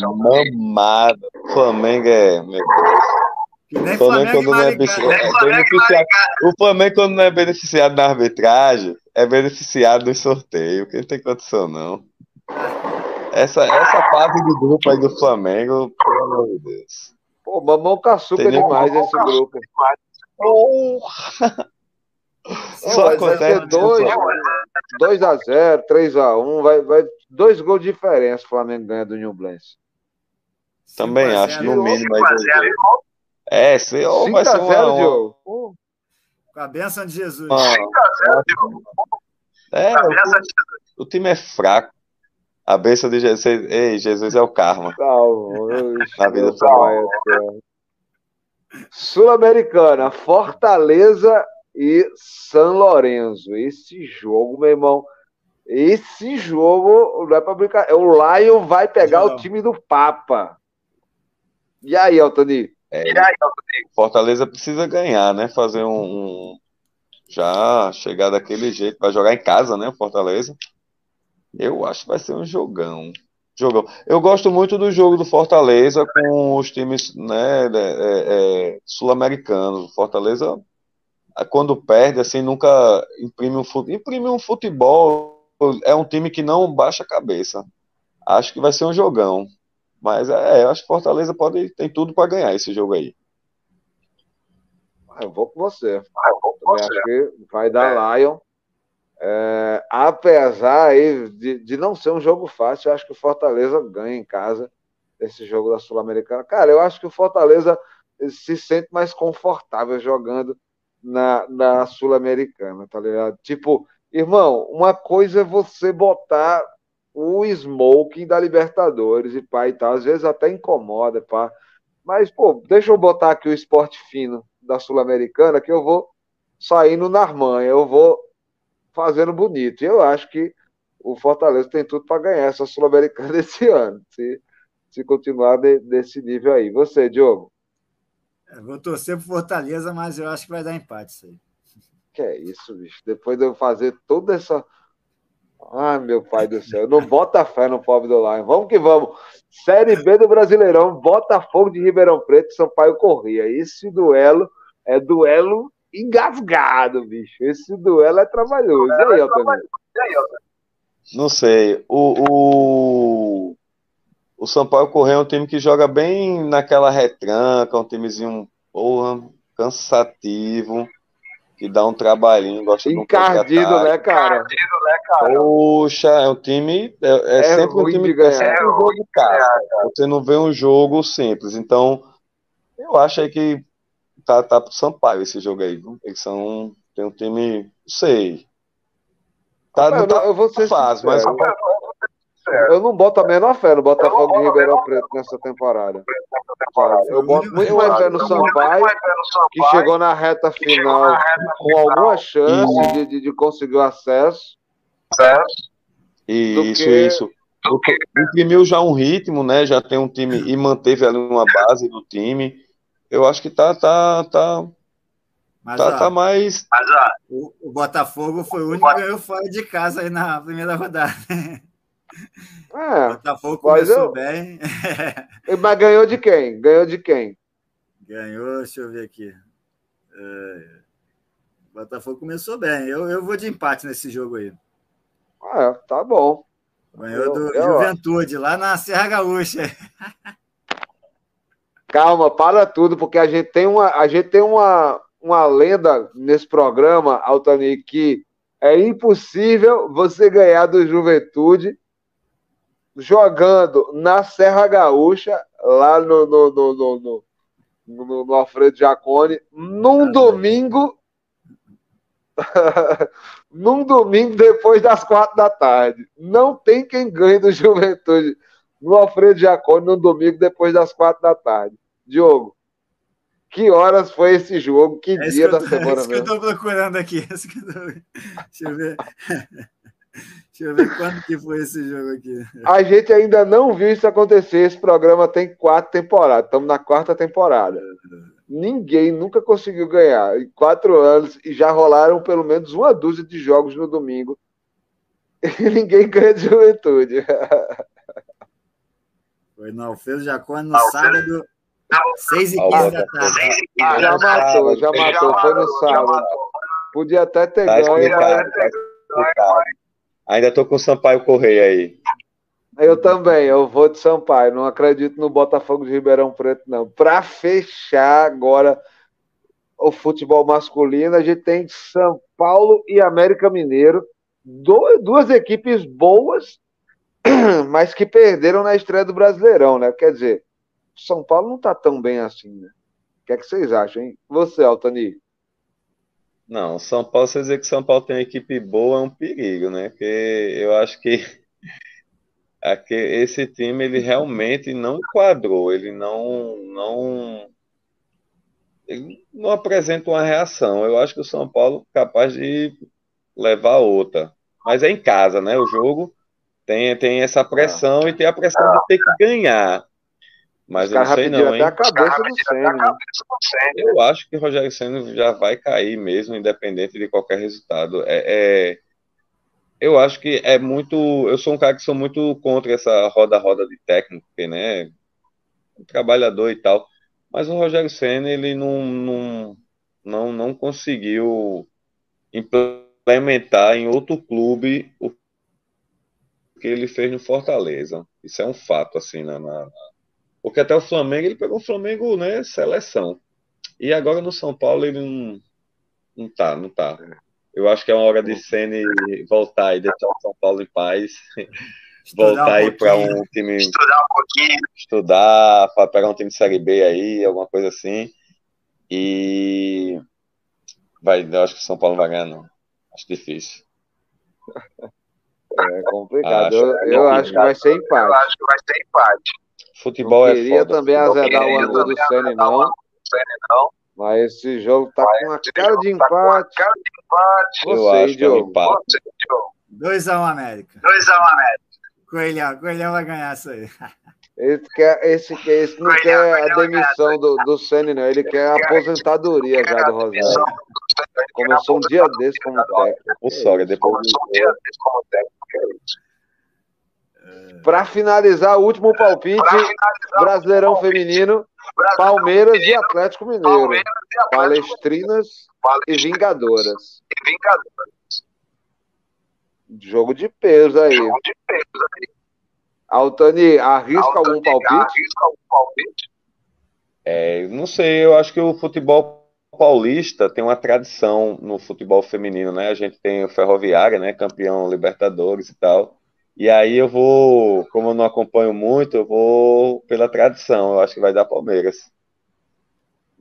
Mamada. Flamengo é. Meu Deus. Flamengo, quando não é, beneficiado. O Flamengo, quando não é beneficiado na arbitragem, é beneficiado no sorteio, que não tem condição, não. Essa, essa fase do grupo aí do Flamengo, pelo amor de Deus. Pô, mamão caçuca Tem demais esse grupo. Só acontece 2 a 0 3 a 1 vai, vai dois gols de diferença o Flamengo ganha do New Blends. Também acho, no mínimo. É, se, ou vai ser 0, um, Com a bênção de Jesus. Ah, é, o, o time é fraco. A bênção de Jesus. Ei, Jesus é o karma. Na vida Sul-Americana, Fortaleza e São Lourenço. Esse jogo, meu irmão. Esse jogo não é pra brincar. O Lion vai pegar não. o time do Papa. E aí, Altani? É, Fortaleza precisa ganhar, né? Fazer um, um, Já chegar daquele jeito. Vai jogar em casa, né? Fortaleza. Eu acho que vai ser um jogão. Jogão. Eu gosto muito do jogo do Fortaleza com os times né, é, é, sul-americanos. Fortaleza, quando perde, assim, nunca imprime um, imprime um futebol. É um time que não baixa a cabeça. Acho que vai ser um jogão. Mas é, eu acho que Fortaleza pode, tem tudo para ganhar esse jogo aí. Eu vou com você. Eu vou com você. Acho que vai dar é. Lion. É, apesar de, de não ser um jogo fácil, eu acho que o Fortaleza ganha em casa esse jogo da Sul-Americana. Cara, eu acho que o Fortaleza se sente mais confortável jogando na, na Sul-Americana, tá ligado? Tipo, irmão, uma coisa é você botar o smoking da Libertadores e pá e tal, às vezes até incomoda, pá. Mas, pô, deixa eu botar aqui o esporte fino da Sul-Americana que eu vou saindo na Armanha, eu vou fazendo bonito. E eu acho que o Fortaleza tem tudo para ganhar essa Sul-Americana esse ano, se, se continuar de, desse nível aí. Você, Diogo? Eu vou torcer pro Fortaleza, mas eu acho que vai dar empate isso aí. Que é isso, bicho. Depois de eu fazer toda essa. Ai, meu pai do céu. Não bota fé no pobre do Lion. Vamos que vamos. Série B do Brasileirão. Botafogo de Ribeirão Preto Sampaio Corria. Esse duelo é duelo engasgado, bicho. Esse duelo é trabalhoso. E aí, Otávio? Não sei. O, o, o São Paulo Correia é um time que joga bem naquela retranca, um timezinho, porra, cansativo, que dá um trabalhinho, gosta Encardido, né, cara? Encardido, né, cara? Poxa, é um time. É, é, é sempre um time que é sempre um jogo de casa. Você não vê um jogo simples. Então, eu acho aí que tá, tá pro Sampaio esse jogo aí. Viu? Eles são. Tem um time. Não sei. Tá, não, tá eu vou ser fácil, mas. Eu não boto a menor fé no Botafogo de Ribeirão Preto nessa temporada. Eu boto muito mais fé no Sampaio, que chegou na reta final com alguma chance de, de, de conseguir o acesso. Isso, que... isso. Imprimiu já um ritmo, né? Já tem um time e manteve ali uma base do time eu acho que tá, tá, tá, mas, tá, ó, tá mais. Mas, ó, o, o, Botafogo foi o único que ganhou fora de casa aí na primeira rodada. É, o Botafogo começou eu... bem. mas ganhou de quem? Ganhou de quem? Ganhou, deixa eu ver aqui. É, o Botafogo começou bem. Eu, eu vou de empate nesse jogo aí. É, tá bom. Ganhou do eu, Juventude, lá na Serra Gaúcha. Calma, para tudo, porque a gente tem uma, a gente tem uma, uma lenda nesse programa, Altani, que É impossível você ganhar do Juventude jogando na Serra Gaúcha, lá no, no, no, no, no, no Alfredo Jacone, num domingo. num domingo depois das quatro da tarde. Não tem quem ganhe do Juventude no Alfredo Jacone num domingo depois das quatro da tarde. Diogo, que horas foi esse jogo? Que é dia da tô, semana? É isso que eu estou procurando aqui. É isso que eu tô... Deixa eu ver. Deixa eu ver quando que foi esse jogo aqui. A gente ainda não viu isso acontecer. Esse programa tem quatro temporadas. Estamos na quarta temporada. Ninguém nunca conseguiu ganhar em quatro anos e já rolaram pelo menos uma dúzia de jogos no domingo. E ninguém ganha de juventude. Foi no Alfredo Jacó no sábado, 6 e 15 da tarde. Ah, já matou, já matou. Foi no sábado. Podia até ter tá ganho, mas. Ainda tô com o Sampaio Correia aí. Eu também, eu vou de Sampaio. Não acredito no Botafogo de Ribeirão Preto, não. Para fechar agora o futebol masculino, a gente tem São Paulo e América Mineiro. Duas equipes boas, mas que perderam na estreia do Brasileirão, né? Quer dizer, São Paulo não está tão bem assim, né? O que é que vocês acham, hein? Você, Altani? Não, São Paulo, você dizer que São Paulo tem uma equipe boa é um perigo, né? Porque eu acho que esse time ele realmente não enquadrou, ele não, não, ele não apresenta uma reação. Eu acho que o São Paulo é capaz de levar outra, mas é em casa, né? O jogo tem, tem essa pressão e tem a pressão de ter que ganhar. Mas eu não sei não, hein? a cabeça do Senna. Né? Eu acho que o Rogério Senna já vai cair mesmo, independente de qualquer resultado. É, é, eu acho que é muito. Eu sou um cara que sou muito contra essa roda-roda de técnico, porque, né? Um trabalhador e tal. Mas o Rogério Senna, ele não, não, não, não conseguiu implementar em outro clube o que ele fez no Fortaleza. Isso é um fato, assim, na, na porque até o Flamengo, ele pegou o Flamengo, né, seleção. E agora no São Paulo ele não, não tá, não tá. Eu acho que é uma hora de Ceni voltar e deixar o São Paulo em paz. voltar um aí para um time. Estudar um pouquinho. Estudar, para pegar um time de Série B aí, alguma coisa assim. E. Vai, eu acho que o São Paulo não vai ganhar, não. Acho difícil. É complicado. Acho, eu, eu acho que vai ser empate. Eu acho que vai ser empate. Futebol não é queria foda. também azedar o ângulo do Sene, não. Mas esse jogo tá com uma cara de empate. Eu Você, acho que é um empate. 2x1 um, América. 2x1 um, América. Coelhão, Coelhão vai ganhar isso aí. Esse, quer, esse, esse não quer a demissão do, do Sene, não. Ele quer a aposentadoria já do Rosário. Começou um dia desse como técnico. O Sogra, depois. Começou um dia desse como técnico. Para finalizar, o último palpite: Brasileirão Feminino, Palmeiras e Atlético Mineiro. Palestrinas e Vingadoras. Jogo de peso aí. Altani, arrisca algum palpite? É, não sei, eu acho que o futebol paulista tem uma tradição no futebol feminino, né? A gente tem o Ferroviária, né? Campeão Libertadores e tal. E aí eu vou, como eu não acompanho muito, eu vou pela tradição. Eu acho que vai dar Palmeiras.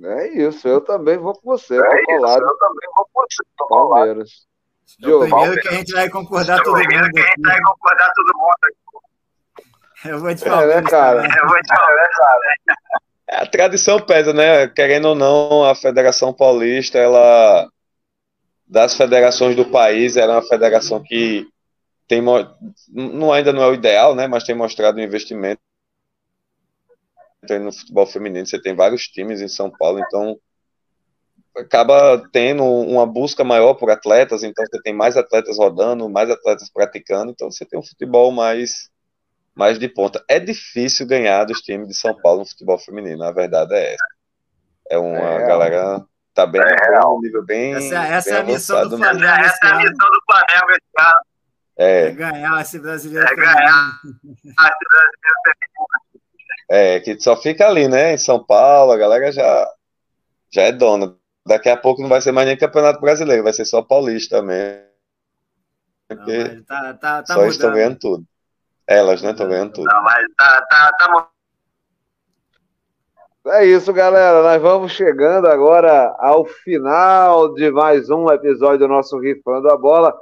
É isso, eu também vou com você. É isso, eu também vou com você. Palmeiras. Então, primeiro que a gente vai concordar todo mundo. Primeiro que a gente vai concordar todo mundo aqui. Eu vou te falar. É, né, cara? Eu vou te falar, né, cara? A tradição pesa, né? Querendo ou não, a Federação Paulista, ela das federações do país, era uma federação que tem não ainda não é o ideal, né, mas tem mostrado um investimento no futebol feminino. Você tem vários times em São Paulo, então acaba tendo uma busca maior por atletas, então você tem mais atletas rodando, mais atletas praticando, então você tem um futebol mais mais de ponta. É difícil ganhar dos times de São Paulo no futebol feminino, a verdade é essa. É uma é, galera tá bem é, um nível bem Essa, essa bem é a missão do Flamengo. Essa é a missão do Flamengo esse ano. É. é ganhar esse brasileiro. É ganhar esse brasileiro É, que só fica ali, né? Em São Paulo, a galera já, já é dona. Daqui a pouco não vai ser mais nem Campeonato Brasileiro, vai ser só Paulista mesmo. Não, tá, tá, tá só mudando. estão ganhando tudo. Elas, né, estão ganhando tudo. Não, mas tá, tá, tá é isso, galera. Nós vamos chegando agora ao final de mais um episódio do nosso Rifando a Bola.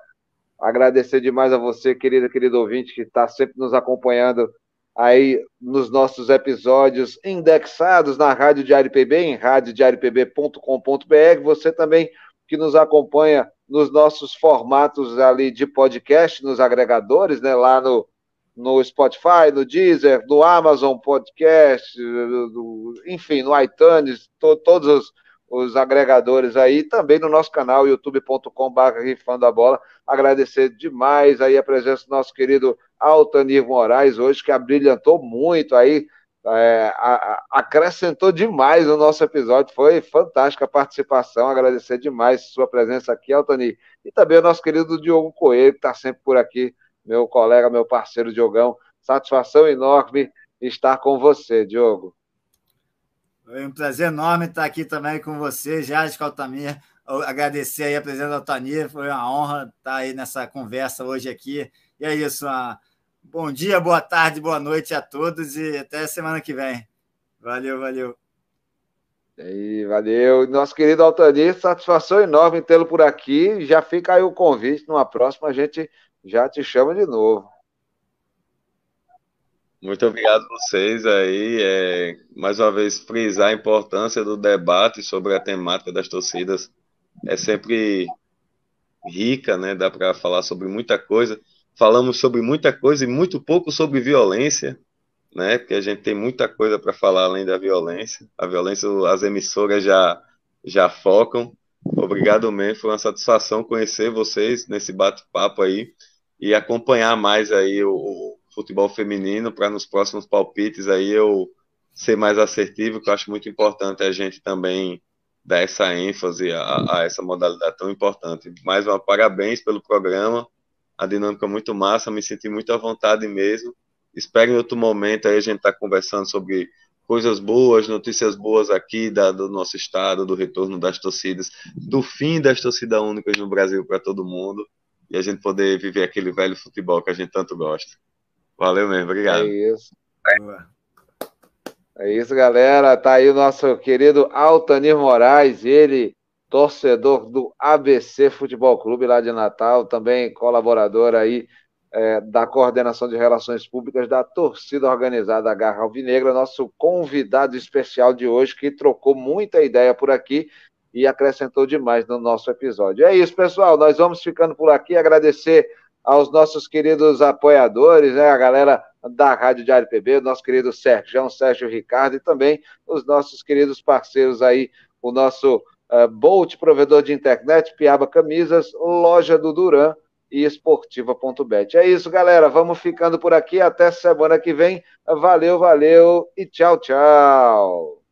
Agradecer demais a você, querido, querido ouvinte, que está sempre nos acompanhando aí nos nossos episódios indexados na Rádio Diário PB, em radiodiariopb.com.br. Você também que nos acompanha nos nossos formatos ali de podcast, nos agregadores, né, lá no no Spotify, no Deezer, no Amazon Podcast, no, enfim, no iTunes, to, todos os, os, agregadores aí, também no nosso canal youtube.com.br rifando a bola. Agradecer demais aí a presença do nosso querido Altanir Moraes hoje, que abrilhantou muito aí, é, a, a, acrescentou demais no nosso episódio. Foi fantástica a participação. Agradecer demais sua presença aqui, Altanir. E também o nosso querido Diogo Coelho, que está sempre por aqui meu colega, meu parceiro Diogão. Satisfação enorme estar com você, Diogo. Foi um prazer enorme estar aqui também com você, Jales Caltamir. Agradecer aí a presença da Altamir, foi uma honra estar aí nessa conversa hoje aqui. E é isso, uma... bom dia, boa tarde, boa noite a todos e até semana que vem. Valeu, valeu. E aí, valeu. Nosso querido Altanir, satisfação enorme tê-lo por aqui. Já fica aí o convite, numa próxima a gente já te chama de novo. Muito obrigado a vocês aí. É, mais uma vez, frisar a importância do debate sobre a temática das torcidas. É sempre rica, né? Dá para falar sobre muita coisa. Falamos sobre muita coisa e muito pouco sobre violência, né? Porque a gente tem muita coisa para falar além da violência. A violência, as emissoras já, já focam. Obrigado mesmo, foi uma satisfação conhecer vocês nesse bate-papo aí e acompanhar mais aí o, o futebol feminino para nos próximos palpites aí eu ser mais assertivo, que eu acho muito importante a gente também dar essa ênfase a, a essa modalidade tão importante. Mais uma parabéns pelo programa, a dinâmica muito massa, me senti muito à vontade mesmo. Espero em outro momento aí a gente estar tá conversando sobre coisas boas, notícias boas aqui da, do nosso estado, do retorno das torcidas, do fim das torcidas únicas no Brasil para todo mundo e a gente poder viver aquele velho futebol que a gente tanto gosta. Valeu mesmo, obrigado. É isso. É isso, galera. Tá aí o nosso querido Altanir Moraes, ele, torcedor do ABC Futebol Clube lá de Natal, também colaborador aí é, da coordenação de relações públicas da torcida organizada Garra Alvinegra, nosso convidado especial de hoje, que trocou muita ideia por aqui e acrescentou demais no nosso episódio. É isso, pessoal. Nós vamos ficando por aqui. Agradecer aos nossos queridos apoiadores, né, a galera da Rádio Diário PB, o nosso querido Sérgio, Sérgio Ricardo e também os nossos queridos parceiros aí, o nosso uh, Bolt, provedor de internet, Piaba Camisas, Loja do Duran e Esportiva.bet. É isso, galera. Vamos ficando por aqui. Até semana que vem. Valeu, valeu e tchau, tchau.